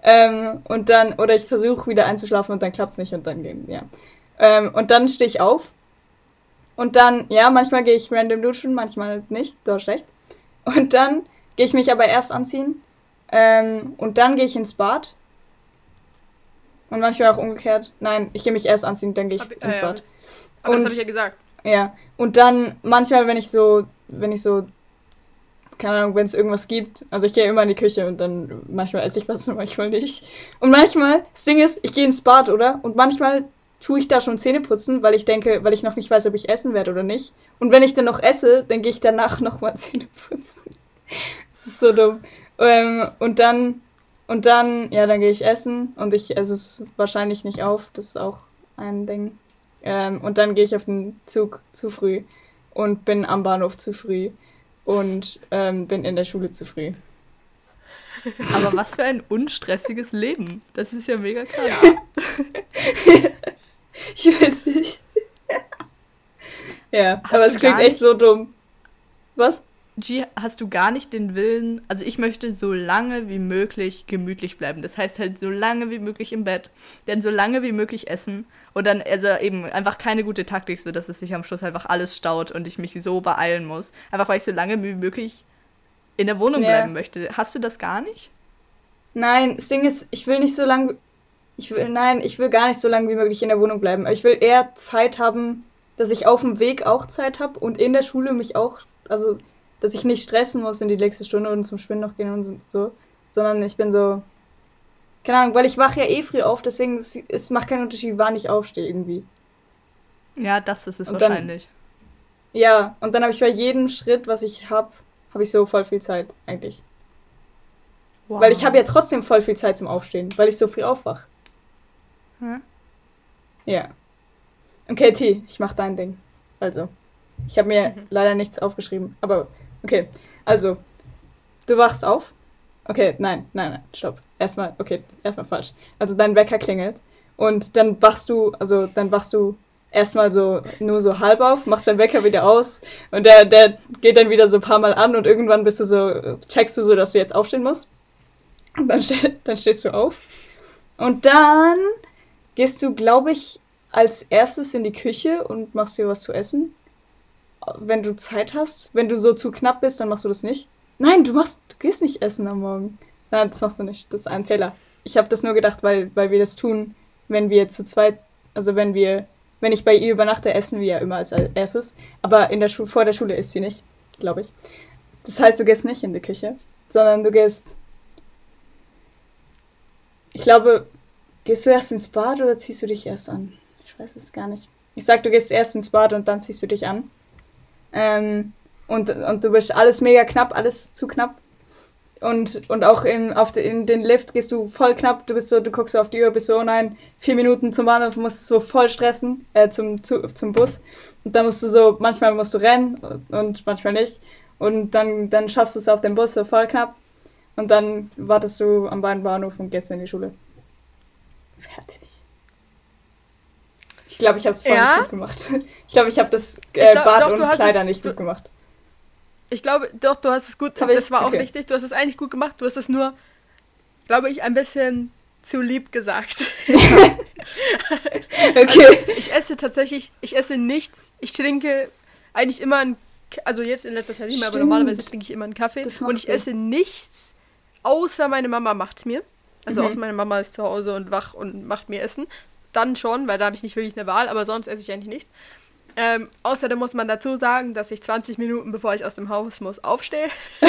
Ähm, und dann, oder ich versuche wieder einzuschlafen und dann klappt es nicht und dann gehen, ja. Ähm, und dann stehe ich auf. Und dann, ja, manchmal gehe ich random duschen, manchmal nicht, du hast recht. Und dann gehe ich mich aber erst anziehen. Ähm, und dann gehe ich ins Bad und manchmal auch umgekehrt. Nein, ich gehe mich erst anziehen, dann gehe ich Hab, ins äh, Bad. Aber und, das habe ich ja gesagt. Ja. Und dann manchmal, wenn ich so, wenn ich so, keine Ahnung, wenn es irgendwas gibt, also ich gehe immer in die Küche und dann manchmal esse ich was und manchmal nicht. Und manchmal, das Ding ist, ich gehe ins Bad, oder? Und manchmal tue ich da schon Zähne putzen, weil ich denke, weil ich noch nicht weiß, ob ich essen werde oder nicht. Und wenn ich dann noch esse, dann gehe ich danach nochmal Zähne putzen. das ist so dumm. Ähm, und dann und dann, ja, dann gehe ich essen und ich esse es wahrscheinlich nicht auf. Das ist auch ein Ding. Ähm, und dann gehe ich auf den Zug zu früh und bin am Bahnhof zu früh und ähm, bin in der Schule zu früh. Aber was für ein unstressiges Leben. Das ist ja mega krass. Ja. ich weiß nicht. ja, Hast aber es klingt echt so dumm. Was? G, hast du gar nicht den Willen, also ich möchte so lange wie möglich gemütlich bleiben. Das heißt halt so lange wie möglich im Bett, denn so lange wie möglich essen und dann, also eben einfach keine gute Taktik, so dass es sich am Schluss einfach alles staut und ich mich so beeilen muss. Einfach weil ich so lange wie möglich in der Wohnung ja. bleiben möchte. Hast du das gar nicht? Nein, das Ding ist, ich will nicht so lange, ich will, nein, ich will gar nicht so lange wie möglich in der Wohnung bleiben. Aber ich will eher Zeit haben, dass ich auf dem Weg auch Zeit habe und in der Schule mich auch, also dass ich nicht stressen muss in die nächste Stunde und zum Spinnen noch gehen und so, sondern ich bin so, keine Ahnung, weil ich wache ja eh früh auf, deswegen es, es macht keinen Unterschied, wann ich aufstehe irgendwie. Ja, das ist es und wahrscheinlich. Dann, ja, und dann habe ich bei jedem Schritt, was ich habe, habe ich so voll viel Zeit eigentlich. Wow. Weil ich habe ja trotzdem voll viel Zeit zum Aufstehen, weil ich so früh aufwache. Hm? Ja. Okay, T, ich mach dein Ding. Also. Ich habe mir mhm. leider nichts aufgeschrieben, aber Okay, also, du wachst auf. Okay, nein, nein, nein, stopp. Erstmal, okay, erstmal falsch. Also dein Wecker klingelt und dann wachst du, also dann wachst du erstmal so nur so halb auf, machst deinen Wecker wieder aus und der, der geht dann wieder so ein paar Mal an und irgendwann bist du so, checkst du so, dass du jetzt aufstehen musst. Und dann, steh, dann stehst du auf. Und dann gehst du, glaube ich, als erstes in die Küche und machst dir was zu essen wenn du Zeit hast. Wenn du so zu knapp bist, dann machst du das nicht. Nein, du machst, du gehst nicht essen am Morgen. Nein, das machst du nicht. Das ist ein Fehler. Ich habe das nur gedacht, weil, weil wir das tun, wenn wir zu zweit, also wenn wir, wenn ich bei ihr übernachte, essen wir ja immer als erstes. Aber in der Schule, vor der Schule isst sie nicht, glaube ich. Das heißt, du gehst nicht in die Küche, sondern du gehst. Ich glaube, gehst du erst ins Bad oder ziehst du dich erst an? Ich weiß es gar nicht. Ich sag, du gehst erst ins Bad und dann ziehst du dich an. Ähm, und, und du bist alles mega knapp, alles zu knapp. Und, und auch in, auf de, in den Lift gehst du voll knapp, du bist so, du guckst so auf die Uhr, bist so, nein, vier Minuten zum Bahnhof, musst so voll stressen, äh, zum, zu, zum Bus. Und dann musst du so, manchmal musst du rennen und manchmal nicht. Und dann, dann schaffst du es auf dem Bus so voll knapp. Und dann wartest du am Bahnhof und gehst in die Schule. Fertig. Ich glaube, ich habe es voll ja? gut gemacht. Ich glaube, ich habe das äh, glaub, Bad doch, und Kleider es, nicht gut gemacht. Ich glaube, doch, du hast es gut. Hab das ich? war okay. auch richtig. Du hast es eigentlich gut gemacht. Du hast es nur, glaube ich, ein bisschen zu lieb gesagt. okay. Also, ich esse tatsächlich, ich esse nichts. Ich trinke eigentlich immer einen, also jetzt in letzter Zeit nicht mehr, aber normalerweise trinke ich immer einen Kaffee. Und ich esse nichts, außer meine Mama macht es mir. Also mhm. außer meine Mama ist zu Hause und wach und macht mir Essen. Dann schon, weil da habe ich nicht wirklich eine Wahl, aber sonst esse ich eigentlich nichts. Ähm, außerdem muss man dazu sagen, dass ich 20 Minuten, bevor ich aus dem Haus muss, aufstehe.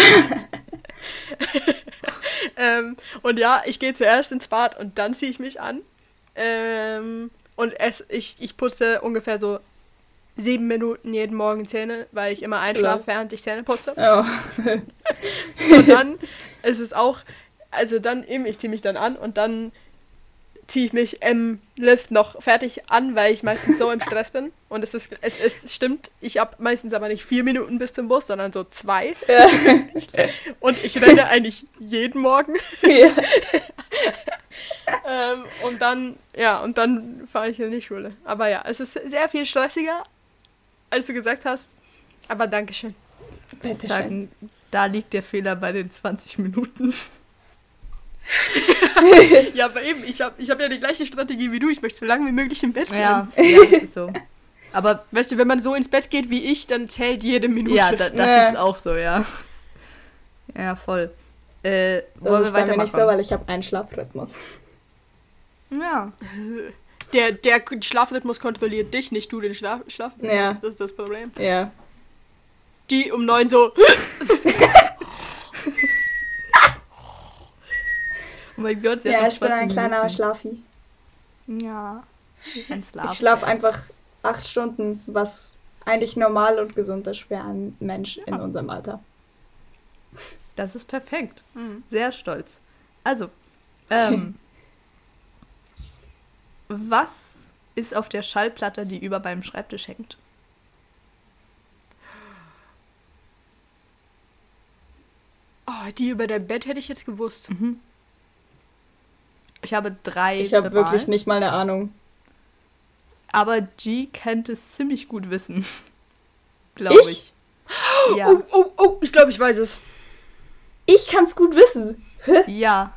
ähm, und ja, ich gehe zuerst ins Bad und dann ziehe ich mich an. Ähm, und es, ich, ich putze ungefähr so sieben Minuten jeden Morgen Zähne, weil ich immer einschlafe, ja. während ich Zähne putze. Oh. und dann ist es auch, also dann eben, ich ziehe mich dann an und dann ziehe ich mich im Lift noch fertig an, weil ich meistens so im Stress bin. Und es ist, es ist, stimmt, ich habe meistens aber nicht vier Minuten bis zum Bus, sondern so zwei. Ja. Und ich renne eigentlich jeden Morgen. Ja. ähm, und dann, ja, und dann fahre ich in die Schule. Aber ja, es ist sehr viel stressiger, als du gesagt hast. Aber Dankeschön. Bitte sagen, da liegt der Fehler bei den 20 Minuten. Ja, aber eben, ich habe ich hab ja die gleiche Strategie wie du. Ich möchte so lange wie möglich im Bett bleiben. Ja, ja das ist so. Aber weißt du, wenn man so ins Bett geht wie ich, dann zählt jede Minute. Ja, da, das ja. ist auch so, ja. Ja, voll. Äh, wollen das wir weitermachen? nicht so, weil ich habe einen Schlafrhythmus. Ja. Der, der Schlafrhythmus kontrolliert dich, nicht du den Schlaf Schlafrhythmus. Ja. Das ist das Problem. Ja. Die um neun so. Oh mein Gott, sie Ja, ich bin ein kleiner. Schlafi. Ja, ein Schlaf. Ich schlafe einfach acht Stunden, was eigentlich normal und gesund ist für einen Mensch ja. in unserem Alter. Das ist perfekt. Mhm. Sehr stolz. Also, ähm, was ist auf der Schallplatte, die über beim Schreibtisch hängt? Oh, die über dem Bett hätte ich jetzt gewusst. Mhm. Ich habe drei. Ich habe wirklich nicht mal eine Ahnung. Aber G könnte es ziemlich gut wissen. Glaube ich? ich. Ja. Oh, oh, oh, ich glaube, ich weiß es. Ich kann es gut wissen. Hä? Ja.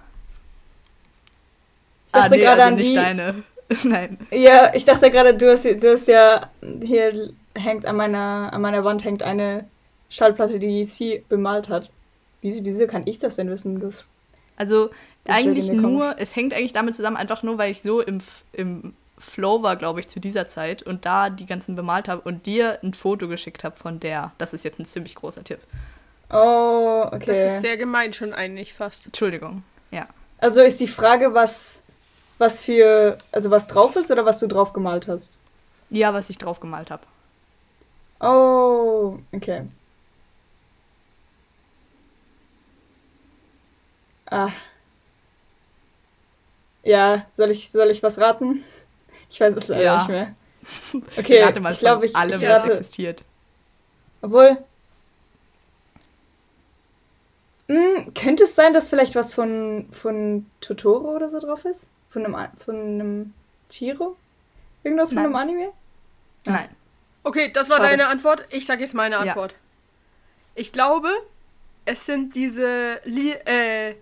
Ich dachte ah, nee, gerade also an nicht die... deine. Nein. Ja, ich dachte gerade, du hast, du hast ja hier hängt an meiner an meiner Wand hängt eine Schallplatte, die sie bemalt hat. Wieso, wieso kann ich das denn wissen? Das also eigentlich nur, es hängt eigentlich damit zusammen, einfach nur, weil ich so im, im Flow war, glaube ich, zu dieser Zeit und da die ganzen bemalt habe und dir ein Foto geschickt habe von der. Das ist jetzt ein ziemlich großer Tipp. Oh, okay. Das ist sehr gemein schon eigentlich fast. Entschuldigung, ja. Also ist die Frage, was, was für, also was drauf ist oder was du drauf gemalt hast? Ja, was ich drauf gemalt habe. Oh, okay. Ah, ja, soll ich, soll ich was raten? Ich weiß es leider ja. nicht mehr. Okay, rate mal ich glaube, ich, allem, ich rate, existiert. Obwohl. Mh, hm, könnte es sein, dass vielleicht was von, von Totoro oder so drauf ist? Von einem, von einem Chiro? Irgendwas Nein. von einem Anime? Nein. Okay, das war Schade. deine Antwort. Ich sage jetzt meine Antwort. Ja. Ich glaube, es sind diese Li äh,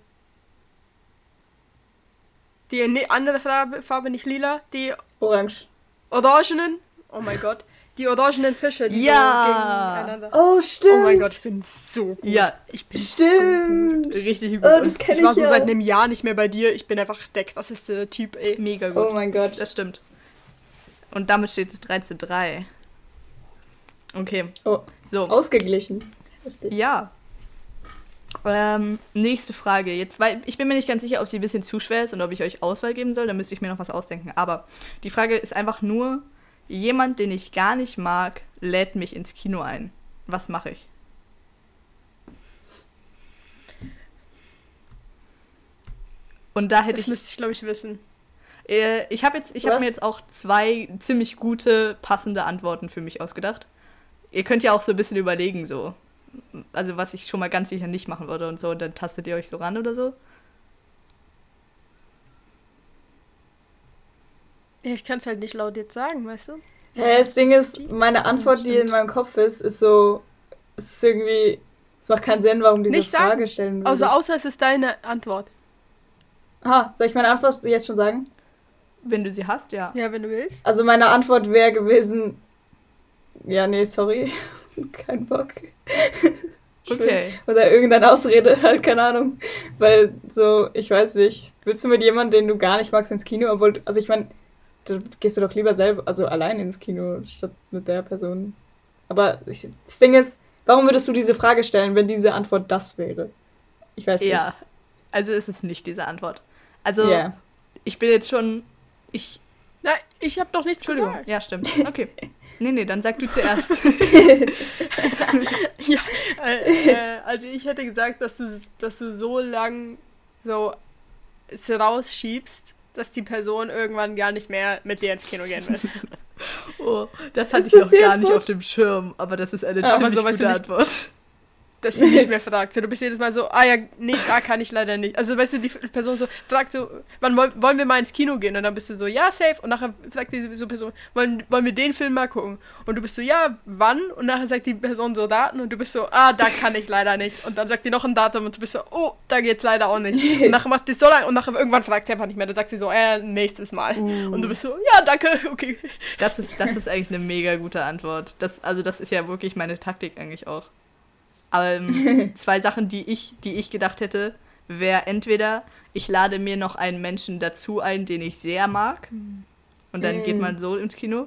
die ne, andere Farbe, Farbe, nicht lila, die Orange. Orangenen. Oh mein Gott. Die orangenen Fische, die ja. so gegeneinander. Oh, stimmt. Oh mein Gott, ich bin so gut. Ja, ich bin stimmt. so gut. Richtig gut. Oh, das ich, ich war so ja. seit einem Jahr nicht mehr bei dir. Ich bin einfach der krasseste Typ, ey. Mega gut. Oh mein Gott. Das stimmt. Und damit steht es 3 zu 3. Okay. Oh, so. Ausgeglichen. Ja. Ähm, nächste Frage. Jetzt, weil ich bin mir nicht ganz sicher, ob sie ein bisschen zu schwer ist und ob ich euch Auswahl geben soll. Da müsste ich mir noch was ausdenken. Aber die Frage ist einfach nur: Jemand, den ich gar nicht mag, lädt mich ins Kino ein. Was mache ich? Und da hätte das ich. müsste ich, glaube ich, wissen. Äh, ich habe hab mir jetzt auch zwei ziemlich gute, passende Antworten für mich ausgedacht. Ihr könnt ja auch so ein bisschen überlegen, so also was ich schon mal ganz sicher nicht machen würde und so, und dann tastet ihr euch so ran oder so? Ja, ich kann es halt nicht laut jetzt sagen, weißt du? Ja, das Ding ist, meine Antwort, die in meinem Kopf ist, ist so, es ist irgendwie, es macht keinen Sinn, warum diese nicht Frage sagen. stellen würdest. Also außer es ist deine Antwort. Aha, soll ich meine Antwort jetzt schon sagen? Wenn du sie hast, ja. Ja, wenn du willst. Also meine Antwort wäre gewesen. Ja, nee, sorry. Kein Bock. Okay. Oder irgendeine Ausrede, halt, keine Ahnung. Weil so, ich weiß nicht. Willst du mit jemandem, den du gar nicht magst, ins Kino? Obwohl, also ich meine, da gehst du doch lieber selber, also allein ins Kino, statt mit der Person. Aber ich, das Ding ist, warum würdest du diese Frage stellen, wenn diese Antwort das wäre? Ich weiß nicht. Ja. Also ist es nicht diese Antwort. Also, Ja. ich bin jetzt schon. Ich. Na, ich habe doch nichts Entschuldigung. gesagt. Ja, stimmt. Okay. Nee, nee, dann sag du zuerst. Ja, äh, äh, also ich hätte gesagt, dass du, dass du so lang so es rausschiebst, dass die Person irgendwann gar nicht mehr mit dir ins Kino gehen will. Oh, das hatte Ist ich das noch gar nicht auf dem Schirm, aber das ist eine Aber ziemlich so, weißt gute Antwort. Dass sie nicht mehr fragt. So, du bist jedes Mal so, ah ja, nee, da kann ich leider nicht. Also weißt du, die Person so fragt so, wann wollen, wollen wir mal ins Kino gehen? Und dann bist du so, ja, safe. Und nachher fragt die so Person, wollen, wollen wir den Film mal gucken? Und du bist so, ja, wann? Und nachher sagt die Person so Daten und du bist so, ah, da kann ich leider nicht. Und dann sagt die noch ein Datum und du bist so, oh, da geht's leider auch nicht. Und nachher macht die so lange und nachher irgendwann fragt sie einfach nicht mehr. Dann sagt sie so, äh, nächstes Mal. Uh. Und du bist so, ja, danke, okay. Das ist, das ist eigentlich eine mega gute Antwort. Das, also das ist ja wirklich meine Taktik eigentlich auch. Aber ähm, zwei Sachen, die ich, die ich gedacht hätte, wäre entweder, ich lade mir noch einen Menschen dazu ein, den ich sehr mag. Und dann geht Mm. man so ins Kino.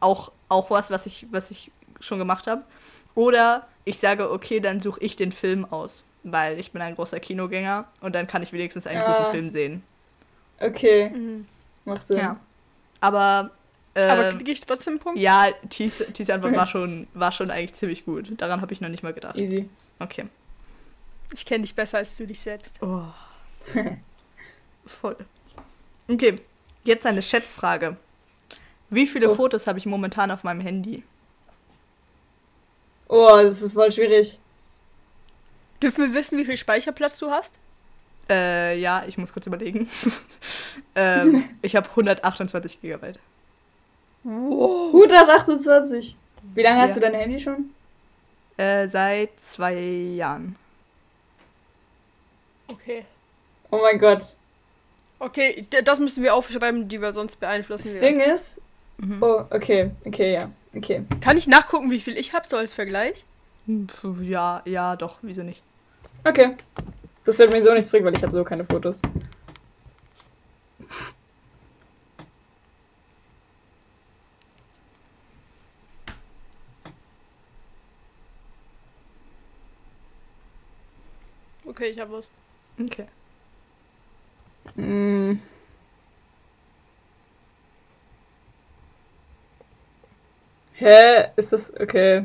Auch, auch was, was ich, was ich schon gemacht habe. Oder ich sage, okay, dann suche ich den Film aus. Weil ich bin ein großer Kinogänger und dann kann ich wenigstens einen Ah. guten Film sehen. Okay, Mhm. macht Sinn. Ja. Aber, Aber ähm, kriege ich trotzdem einen Punkt? ja, Tis, Tis Antwort war schon, war schon eigentlich ziemlich gut. Daran habe ich noch nicht mal gedacht. Easy. Okay. Ich kenne dich besser als du dich selbst. Oh. Voll. Okay, jetzt eine Schätzfrage. Wie viele Oh. Fotos habe ich momentan auf meinem Handy? Oh, das ist voll schwierig. Dürfen wir wissen, wie viel Speicherplatz du hast? Äh, ja, ich muss kurz überlegen. ähm, ich habe 128 Gigabyte. Wow. 128. Wie lange hast Ja. du dein Handy schon? Äh, seit zwei Jahren. Okay. Oh mein Gott. Okay, das müssen wir aufschreiben, die wir sonst beeinflussen. Das werden. Ding ist. Mhm. Oh, okay. Okay, ja. Okay. Kann ich nachgucken, wie viel ich habe, so als Vergleich? Puh, Ja, ja, doch, wieso nicht? Okay. Das wird mir so nichts bringen, weil ich habe so keine Fotos. Okay, ich habe was. Okay. Hm. Hä? Ist das. Okay.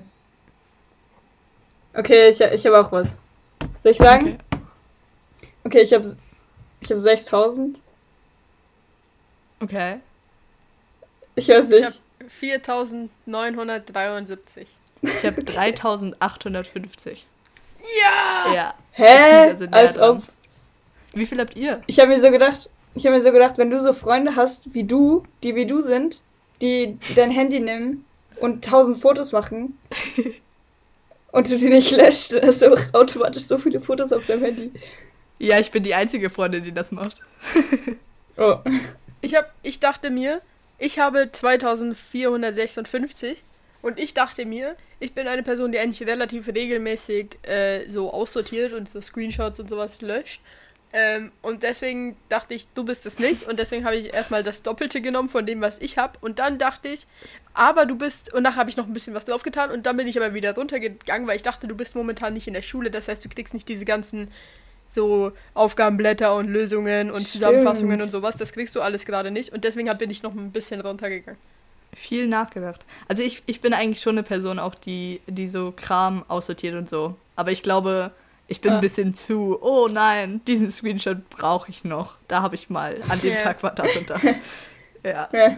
Okay, ich, ich habe auch was. Soll ich sagen? Okay. Okay, ich habe ich hab 6000. okay. Ich weiß Ich nicht. habe 4973. Ich habe 3850. Ja! Ja. Hä? Sind Als dran. ob. Wie viel habt ihr? Ich habe mir so gedacht, ich habe mir so gedacht, wenn du so Freunde hast wie du, die wie du sind, die dein Handy nehmen und tausend Fotos machen und du die nicht löscht, dann hast du auch automatisch so viele Fotos auf deinem Handy. Ja, ich bin die einzige Freundin, die das macht. Oh. Ich, hab, ich dachte mir, ich habe 2456 und ich dachte mir, ich bin eine Person, die eigentlich relativ regelmäßig äh, so aussortiert und so Screenshots und sowas löscht. Ähm, und deswegen dachte ich, du bist es nicht. Und deswegen habe ich erstmal das Doppelte genommen von dem, was ich habe. Und dann dachte ich, aber du bist. Und nachher habe ich noch ein bisschen was draufgetan. Und dann bin ich aber wieder runtergegangen, weil ich dachte, du bist momentan nicht in der Schule. Das heißt, du kriegst nicht diese ganzen so Aufgabenblätter und Lösungen und Stimmt. Zusammenfassungen und sowas. Das kriegst du alles gerade nicht. Und deswegen bin ich noch ein bisschen runtergegangen. Viel nachgedacht. Also ich, ich bin eigentlich schon eine Person auch, die, die so Kram aussortiert und so. Aber ich glaube, ich bin Ah. ein bisschen zu, oh nein, diesen Screenshot brauche ich noch. Da habe ich mal, an dem Ja. Tag war das und das. ja. Ja.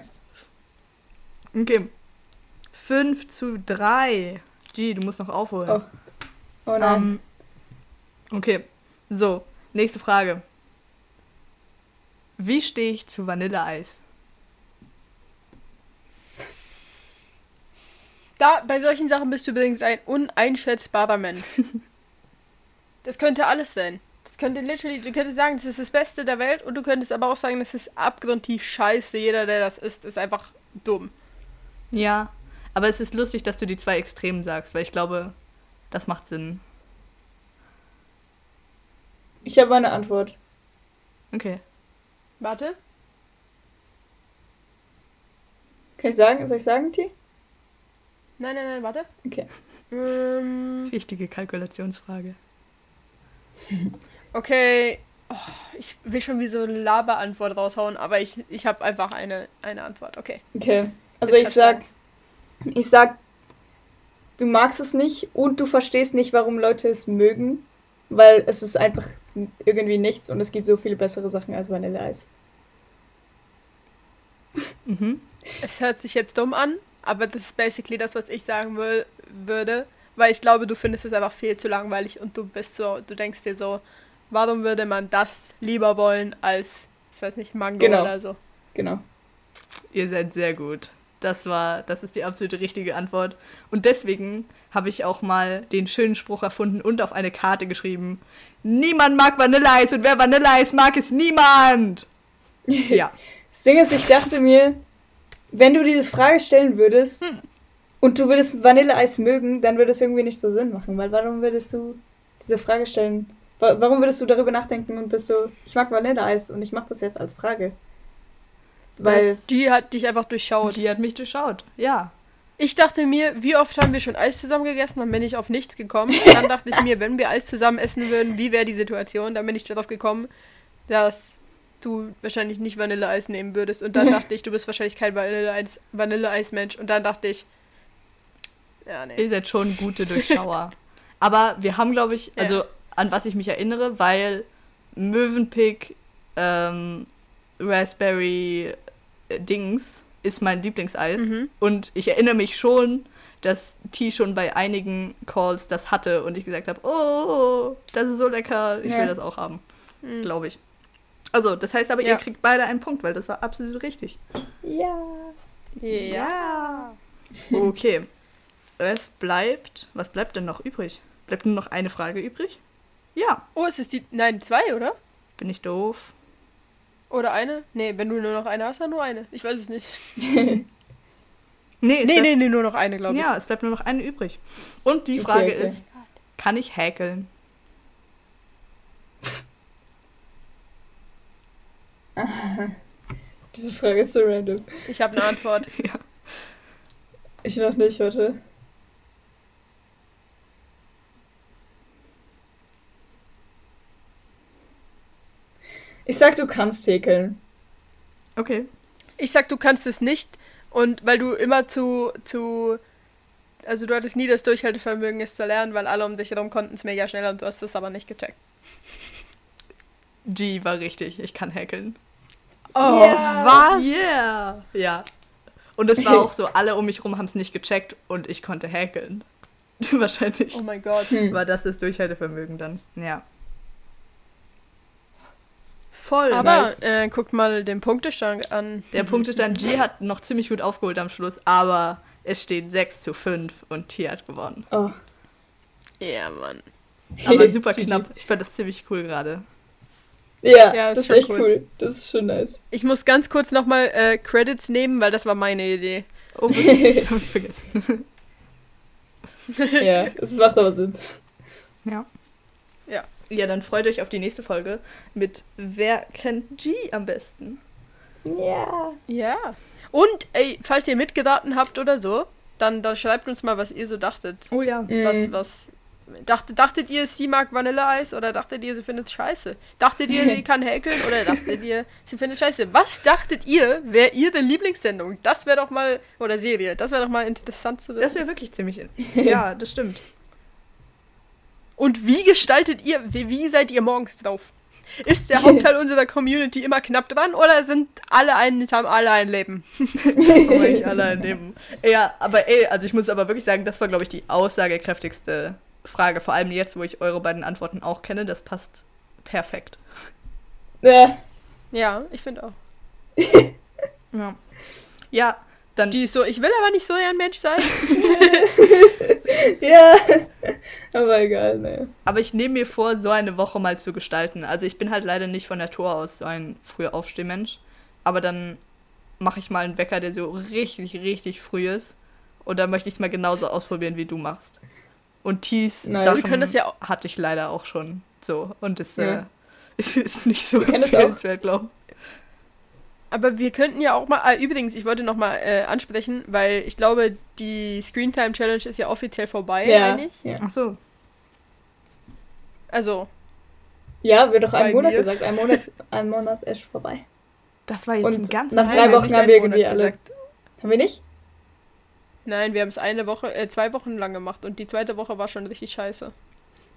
Okay. 5 zu 3. G, du musst noch aufholen. Oh. Oh nein. Ähm, okay, so, nächste Frage. Wie stehe ich zu Vanilleeis? Da, bei solchen Sachen bist du übrigens ein uneinschätzbarer Mensch. Das könnte alles sein. könnte literally, du könntest sagen, das ist das Beste der Welt und du könntest aber auch sagen, das ist abgrundtief scheiße. Jeder, der das isst, ist einfach dumm. Ja, aber es ist lustig, dass du die zwei Extremen sagst, weil ich glaube, das macht Sinn. Ich habe eine Antwort. Okay. Warte. Kann ich sagen? Soll ich sagen, T? Nein, nein, nein, warte. Okay. Ähm, Richtige Kalkulationsfrage. okay. Oh, ich will schon wie so eine Laberantwort raushauen, aber ich, ich habe einfach eine, eine Antwort. Okay. Okay. Also ich sag, ich sag, du magst es nicht und du verstehst nicht, warum Leute es mögen, weil es ist einfach irgendwie nichts und es gibt so viele bessere Sachen als Vanilleeis. Mhm. Es hört sich jetzt dumm an, aber das ist basically das, was ich sagen will, würde. Weil ich glaube, du findest es einfach viel zu langweilig und du bist so, du denkst dir so, warum würde man das lieber wollen als, ich weiß nicht, Mango Genau. oder so. Genau. Ihr seid sehr gut. Das war, das ist die absolute richtige Antwort. Und deswegen habe ich auch mal den schönen Spruch erfunden und auf eine Karte geschrieben. Niemand mag Vanilleeis und wer Vanilleeis mag, ist niemand. Ja. Das Ding ist, ich dachte mir, wenn du diese Frage stellen würdest und du würdest Vanilleeis mögen, dann würde es irgendwie nicht so Sinn machen, weil warum würdest du diese Frage stellen? Wa- Warum würdest du darüber nachdenken und bist so, ich mag Vanilleeis und ich mache das jetzt als Frage? Weil, Die hat dich einfach durchschaut. Die hat mich durchschaut. Ja. Ich dachte mir, wie oft haben wir schon Eis zusammen gegessen? Dann bin ich auf nichts gekommen. Dann dachte ich mir, wenn wir Eis zusammen essen würden, wie wäre die Situation? Dann bin ich darauf gekommen, dass du wahrscheinlich nicht Vanilleeis nehmen würdest. Und dann dachte ich, du bist wahrscheinlich kein Vanilleeis- Vanilleeis-Mensch. Und dann dachte ich, ja, nee. Ihr seid schon gute Durchschauer. Aber wir haben, glaube ich, also an was ich mich erinnere, weil Mövenpick ähm, Raspberry äh, Dings ist mein Lieblingseis. Mhm. Und ich erinnere mich schon, dass T schon bei einigen Calls das hatte und ich gesagt habe, oh, das ist so lecker, ich Ja. will das auch haben, Mhm. glaube ich. Also, das heißt aber, Ja. ihr kriegt beide einen Punkt, weil das war absolut richtig. ja. Ja. Okay. Es bleibt. Was bleibt denn noch übrig? Bleibt nur noch eine Frage übrig? Ja. Oh, es ist die. Nein, zwei, oder? Bin ich doof? Oder eine? Nee, wenn du nur noch eine hast, dann nur eine. Ich weiß es nicht. Nee, es Nee, bleibt, nee, nee, nur noch eine, glaube ich. Ja, es bleibt nur noch eine übrig. Und die Okay, Frage okay. ist, kann ich häkeln? Diese Frage ist so random. Ich habe eine Antwort. Ja. Ich noch nicht, warte. Ich sag, du kannst häkeln. Okay. Ich sag, du kannst es nicht. Und weil du immer zu, zu. Also du hattest nie das Durchhaltevermögen, es zu lernen, weil alle um dich herum konnten es mega schnell und du hast es aber nicht gecheckt. G war richtig. Ich kann häkeln. Oh, Ja. Yeah. Ja. Und es war auch so, alle um mich rum haben es nicht gecheckt und ich konnte häkeln. Wahrscheinlich Oh mein Gott. Hm. war das das Durchhaltevermögen dann. Ja. Voll. Aber nice. äh, guckt mal den Punktestand an. Der Punktestand G hat noch ziemlich gut aufgeholt am Schluss, aber es steht 6 zu 5 und T hat gewonnen. Oh. Ja, Mann. Aber super knapp. Ich fand das ziemlich cool gerade. Ja, Ja, ist das ist echt cool. cool. Das ist schon nice. Ich muss ganz kurz nochmal äh, Credits nehmen, weil das war meine Idee. Oh? Das hab ich vergessen. ja, es macht aber Sinn. Ja. Ja. Ja, dann freut euch auf die nächste Folge mit Wer kennt G am besten? Ja. Ja. Und, ey, falls ihr mitgeraten habt oder so, dann, dann schreibt uns mal, was ihr so dachtet. Oh ja. Was, Mhm. was. Dachtet, dachtet ihr, sie mag Vanilleeis oder dachtet ihr, sie findet scheiße? Dachtet ihr, sie kann häkeln oder dachtet ihr, sie findet scheiße? Was dachtet ihr, wäre ihre Lieblingssendung? Das wäre doch mal, oder Serie, das wäre doch mal interessant zu Das wissen. wäre wirklich ziemlich. Ja, das stimmt. Und wie gestaltet ihr, wie, wie seid ihr morgens drauf? Ist der Hauptteil unserer Community immer knapp dran oder sind alle ein, haben alle ein Leben? Ich allein neben. Ja, aber ey, also ich muss aber wirklich sagen, das war, glaube ich, die aussagekräftigste Frage. Vor allem jetzt, wo ich eure beiden Antworten auch kenne. Das passt perfekt. Ja. Ja, ich finde auch. Ja. Ja, dann. Die ist so, ich will aber nicht so ein Mensch sein. Ja. Aber egal, ne. Aber ich nehme mir vor, so eine Woche mal zu gestalten. Also ich bin halt leider nicht von Natur aus so ein früher Aufstehmensch. Aber dann mache ich mal einen Wecker, der so richtig, richtig früh ist. Und dann möchte ich es mal genauso ausprobieren, wie du machst. Und Tees Nice. Sachen Wir können das ja auch- hatte ich leider auch schon. So. Und es Ja. äh, es ist nicht so empfehlenswert, glaube Aber wir könnten ja auch mal, ah, übrigens, ich wollte noch mal äh, ansprechen, weil ich glaube, die Screentime Challenge ist ja offiziell vorbei, Ja. meine ich. Ja. Ach so. Also, ja, wir doch einen Bei Monat mir. gesagt. Ein Monat, ein Monat ist vorbei. Das war jetzt Und ein ganz nach nein, drei Wochen haben wir irgendwie alle- gesagt. Haben wir nicht? Nein, wir haben es eine Woche, äh, zwei Wochen lang gemacht und die zweite Woche war schon richtig scheiße.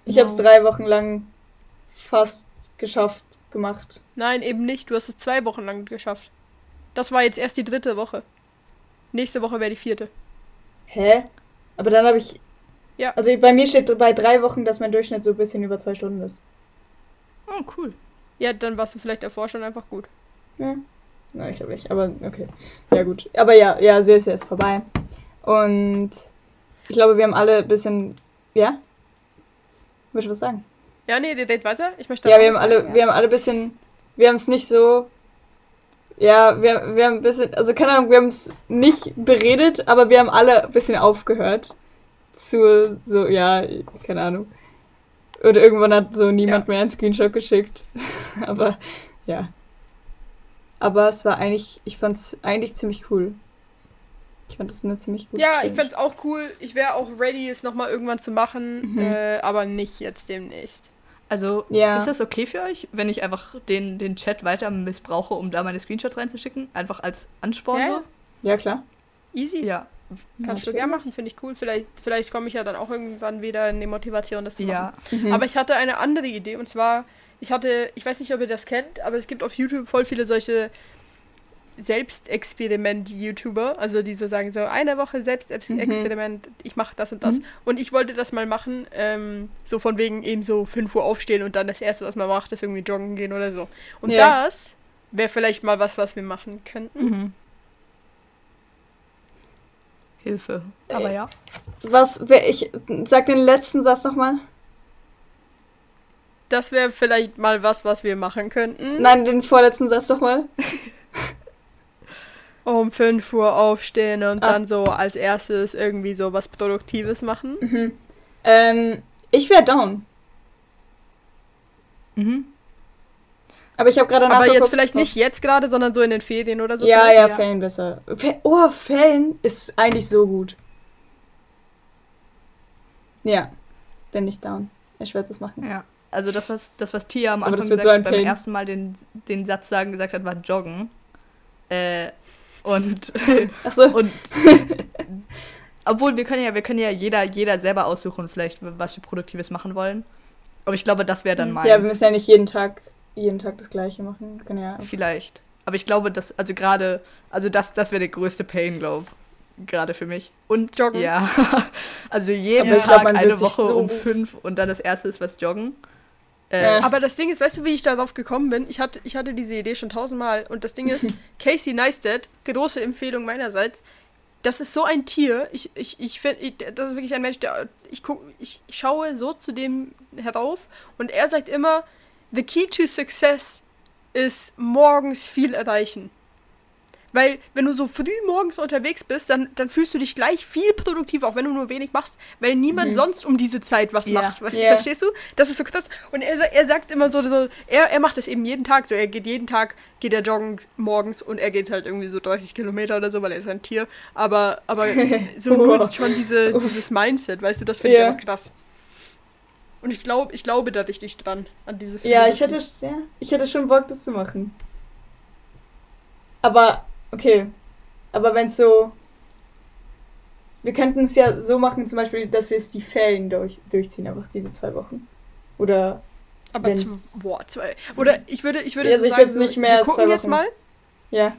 Ich Wow. habe es drei Wochen lang fast geschafft gemacht. Nein, eben nicht. Du hast es zwei Wochen lang geschafft. Das war jetzt erst die dritte Woche. Nächste Woche wäre die vierte. Hä? Aber dann habe ich. Ja. Also bei mir steht bei drei Wochen, dass mein Durchschnitt so ein bisschen über zwei Stunden ist. Oh, cool. Ja, dann warst du vielleicht davor schon einfach gut. Ja. Nein, ich glaube nicht. Aber okay. Ja, gut. Aber ja, ja, sie ist jetzt vorbei. Und ich glaube, wir haben alle ein bisschen. Ja? Willst du was sagen? Ja, nee, red weiter. Ich möchte Ja, wir haben alle, sagen. wir haben alle ein bisschen. Wir haben es nicht so. Ja, wir, wir haben ein bisschen. Also keine Ahnung, wir haben es nicht beredet, aber wir haben alle ein bisschen aufgehört. Zu so, ja, keine Ahnung. Oder irgendwann hat so niemand mehr einen Screenshot geschickt. aber ja. Aber es war eigentlich, ich fand es eigentlich ziemlich cool. Ich fand es eine ziemlich gute Ja, ich Challenge. fänd's auch cool. Ich wäre auch ready, es nochmal irgendwann zu machen, Mhm. äh, aber nicht jetzt demnächst. Also, Ja. ist das okay für euch, wenn ich einfach den, den Chat weiter missbrauche, um da meine Screenshots reinzuschicken? Einfach als Ansporn Ja, so? ja. Ja, klar. Easy. Ja. Kannst du gerne machen, finde ich cool. Vielleicht, vielleicht komme ich ja dann auch irgendwann wieder in die Motivation, das zu Ja. machen. Mhm. Aber ich hatte eine andere Idee und zwar, ich hatte, ich weiß nicht, ob ihr das kennt, aber es gibt auf YouTube voll viele solche Selbstexperiment-YouTuber, also die so sagen, so eine Woche Selbstexperiment, ich mache das und das. Mhm. Und ich wollte das mal machen, ähm, so von wegen eben so 5 Uhr aufstehen und dann das Erste, was man macht, ist irgendwie joggen gehen oder so. Und Ja. das wäre vielleicht mal was, was wir machen könnten. Mhm. Hilfe. Aber Äh, ja. Was, wer, ich sag den letzten Satz nochmal. Das wäre vielleicht mal was, was wir machen könnten. Nein, den vorletzten Satz nochmal. Um 5 Uhr aufstehen und Ah. dann so als erstes irgendwie so was Produktives machen. Mhm. Ähm, ich wäre down. Mhm. Aber ich habe gerade Aber nachgeguckt. jetzt vielleicht nicht jetzt gerade, sondern so in den Ferien oder so. ja, vielleicht. ja, ja. Fan besser. Oh, Fan ist eigentlich so gut. Ja, bin ich down. Ich werde das machen. Ja. Also das, was, das, was Tia am Aber Anfang gesagt so beim ersten Mal den, den Satz sagen gesagt hat, war joggen. Äh, und, Achso. und obwohl wir können ja, wir können ja jeder, jeder selber aussuchen, vielleicht, was wir Produktives machen wollen. Aber ich glaube, das wäre dann meins. Ja, wir müssen ja nicht jeden Tag, jeden Tag das gleiche machen. Wir können ja. Vielleicht. Aber ich glaube, dass, also gerade, also das, das wäre der größte Pain, glaube Gerade für mich. Und Joggen. Ja. Also jeden ich Tag glaub, eine Woche so um fünf und dann das erste ist was joggen. Äh. Aber das Ding ist, weißt du, wie ich darauf gekommen bin? Ich hatte, ich hatte diese Idee schon tausendmal. Und das Ding ist, Casey Neistat, große Empfehlung meinerseits, das ist so ein Tier. Ich, ich, ich finde, ich, das ist wirklich ein Mensch, der. Ich, guck, ich schaue so zu dem herauf und er sagt immer: The key to success ist morgens viel erreichen. Weil, wenn du so früh morgens unterwegs bist, dann, dann fühlst du dich gleich viel produktiver, auch wenn du nur wenig machst, weil niemand Mhm. sonst um diese Zeit was Ja. macht. Was, Ja. Verstehst du? Das ist so krass. Und er, er sagt immer so, so er, er macht das eben jeden Tag so. Er geht jeden Tag, geht er joggen morgens und er geht halt irgendwie so 30 Kilometer oder so, weil er ist ein Tier. Aber, aber so nur schon diese, dieses Mindset, weißt du, das finde ich Ja. einfach krass. Und ich glaube, ich glaube da richtig dran, an diese Ja, ich Philosophie. hätte, ja, ich hätte schon Bock, das zu machen. Aber, okay. Aber wenn es so. Wir könnten es ja so machen, zum Beispiel, dass wir es die Ferien durch, durchziehen, einfach diese zwei Wochen. Oder. Aber zum, boah, zwei. Oder ich würde, ich würde Also so ich sagen, so, nicht mehr wir gucken zwei jetzt mal. Ja.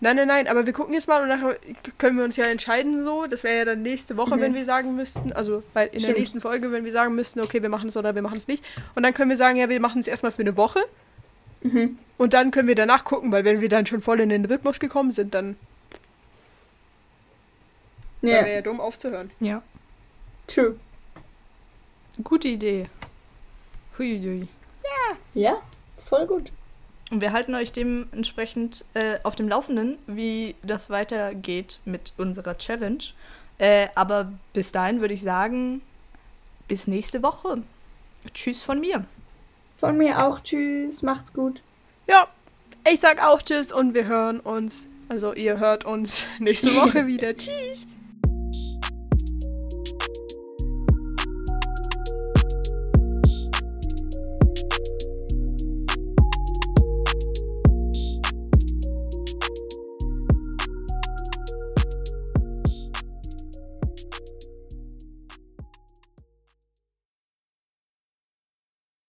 Nein, nein, nein, aber wir gucken jetzt mal und nachher können wir uns ja entscheiden so. Das wäre ja dann nächste Woche, Mhm. wenn wir sagen müssten, also bei, in der Stimmt. nächsten Folge, wenn wir sagen müssten, okay, wir machen es oder wir machen es nicht. Und dann können wir sagen, ja, wir machen es erstmal für eine Woche. Mhm. Und dann können wir danach gucken, weil wenn wir dann schon voll in den Rhythmus gekommen sind, dann, dann Ja, wäre ja dumm aufzuhören. ja. true. Gute Idee. Huiui. Ja. Ja, voll gut. Und wir halten euch dementsprechend äh, auf dem Laufenden, wie das weitergeht mit unserer Challenge. Äh, aber bis dahin würde ich sagen, bis nächste Woche. Tschüss von mir. Von mir auch tschüss. Macht's gut. Ja, ich sag auch tschüss und wir hören uns. Also ihr hört uns nächste Woche wieder. tschüss.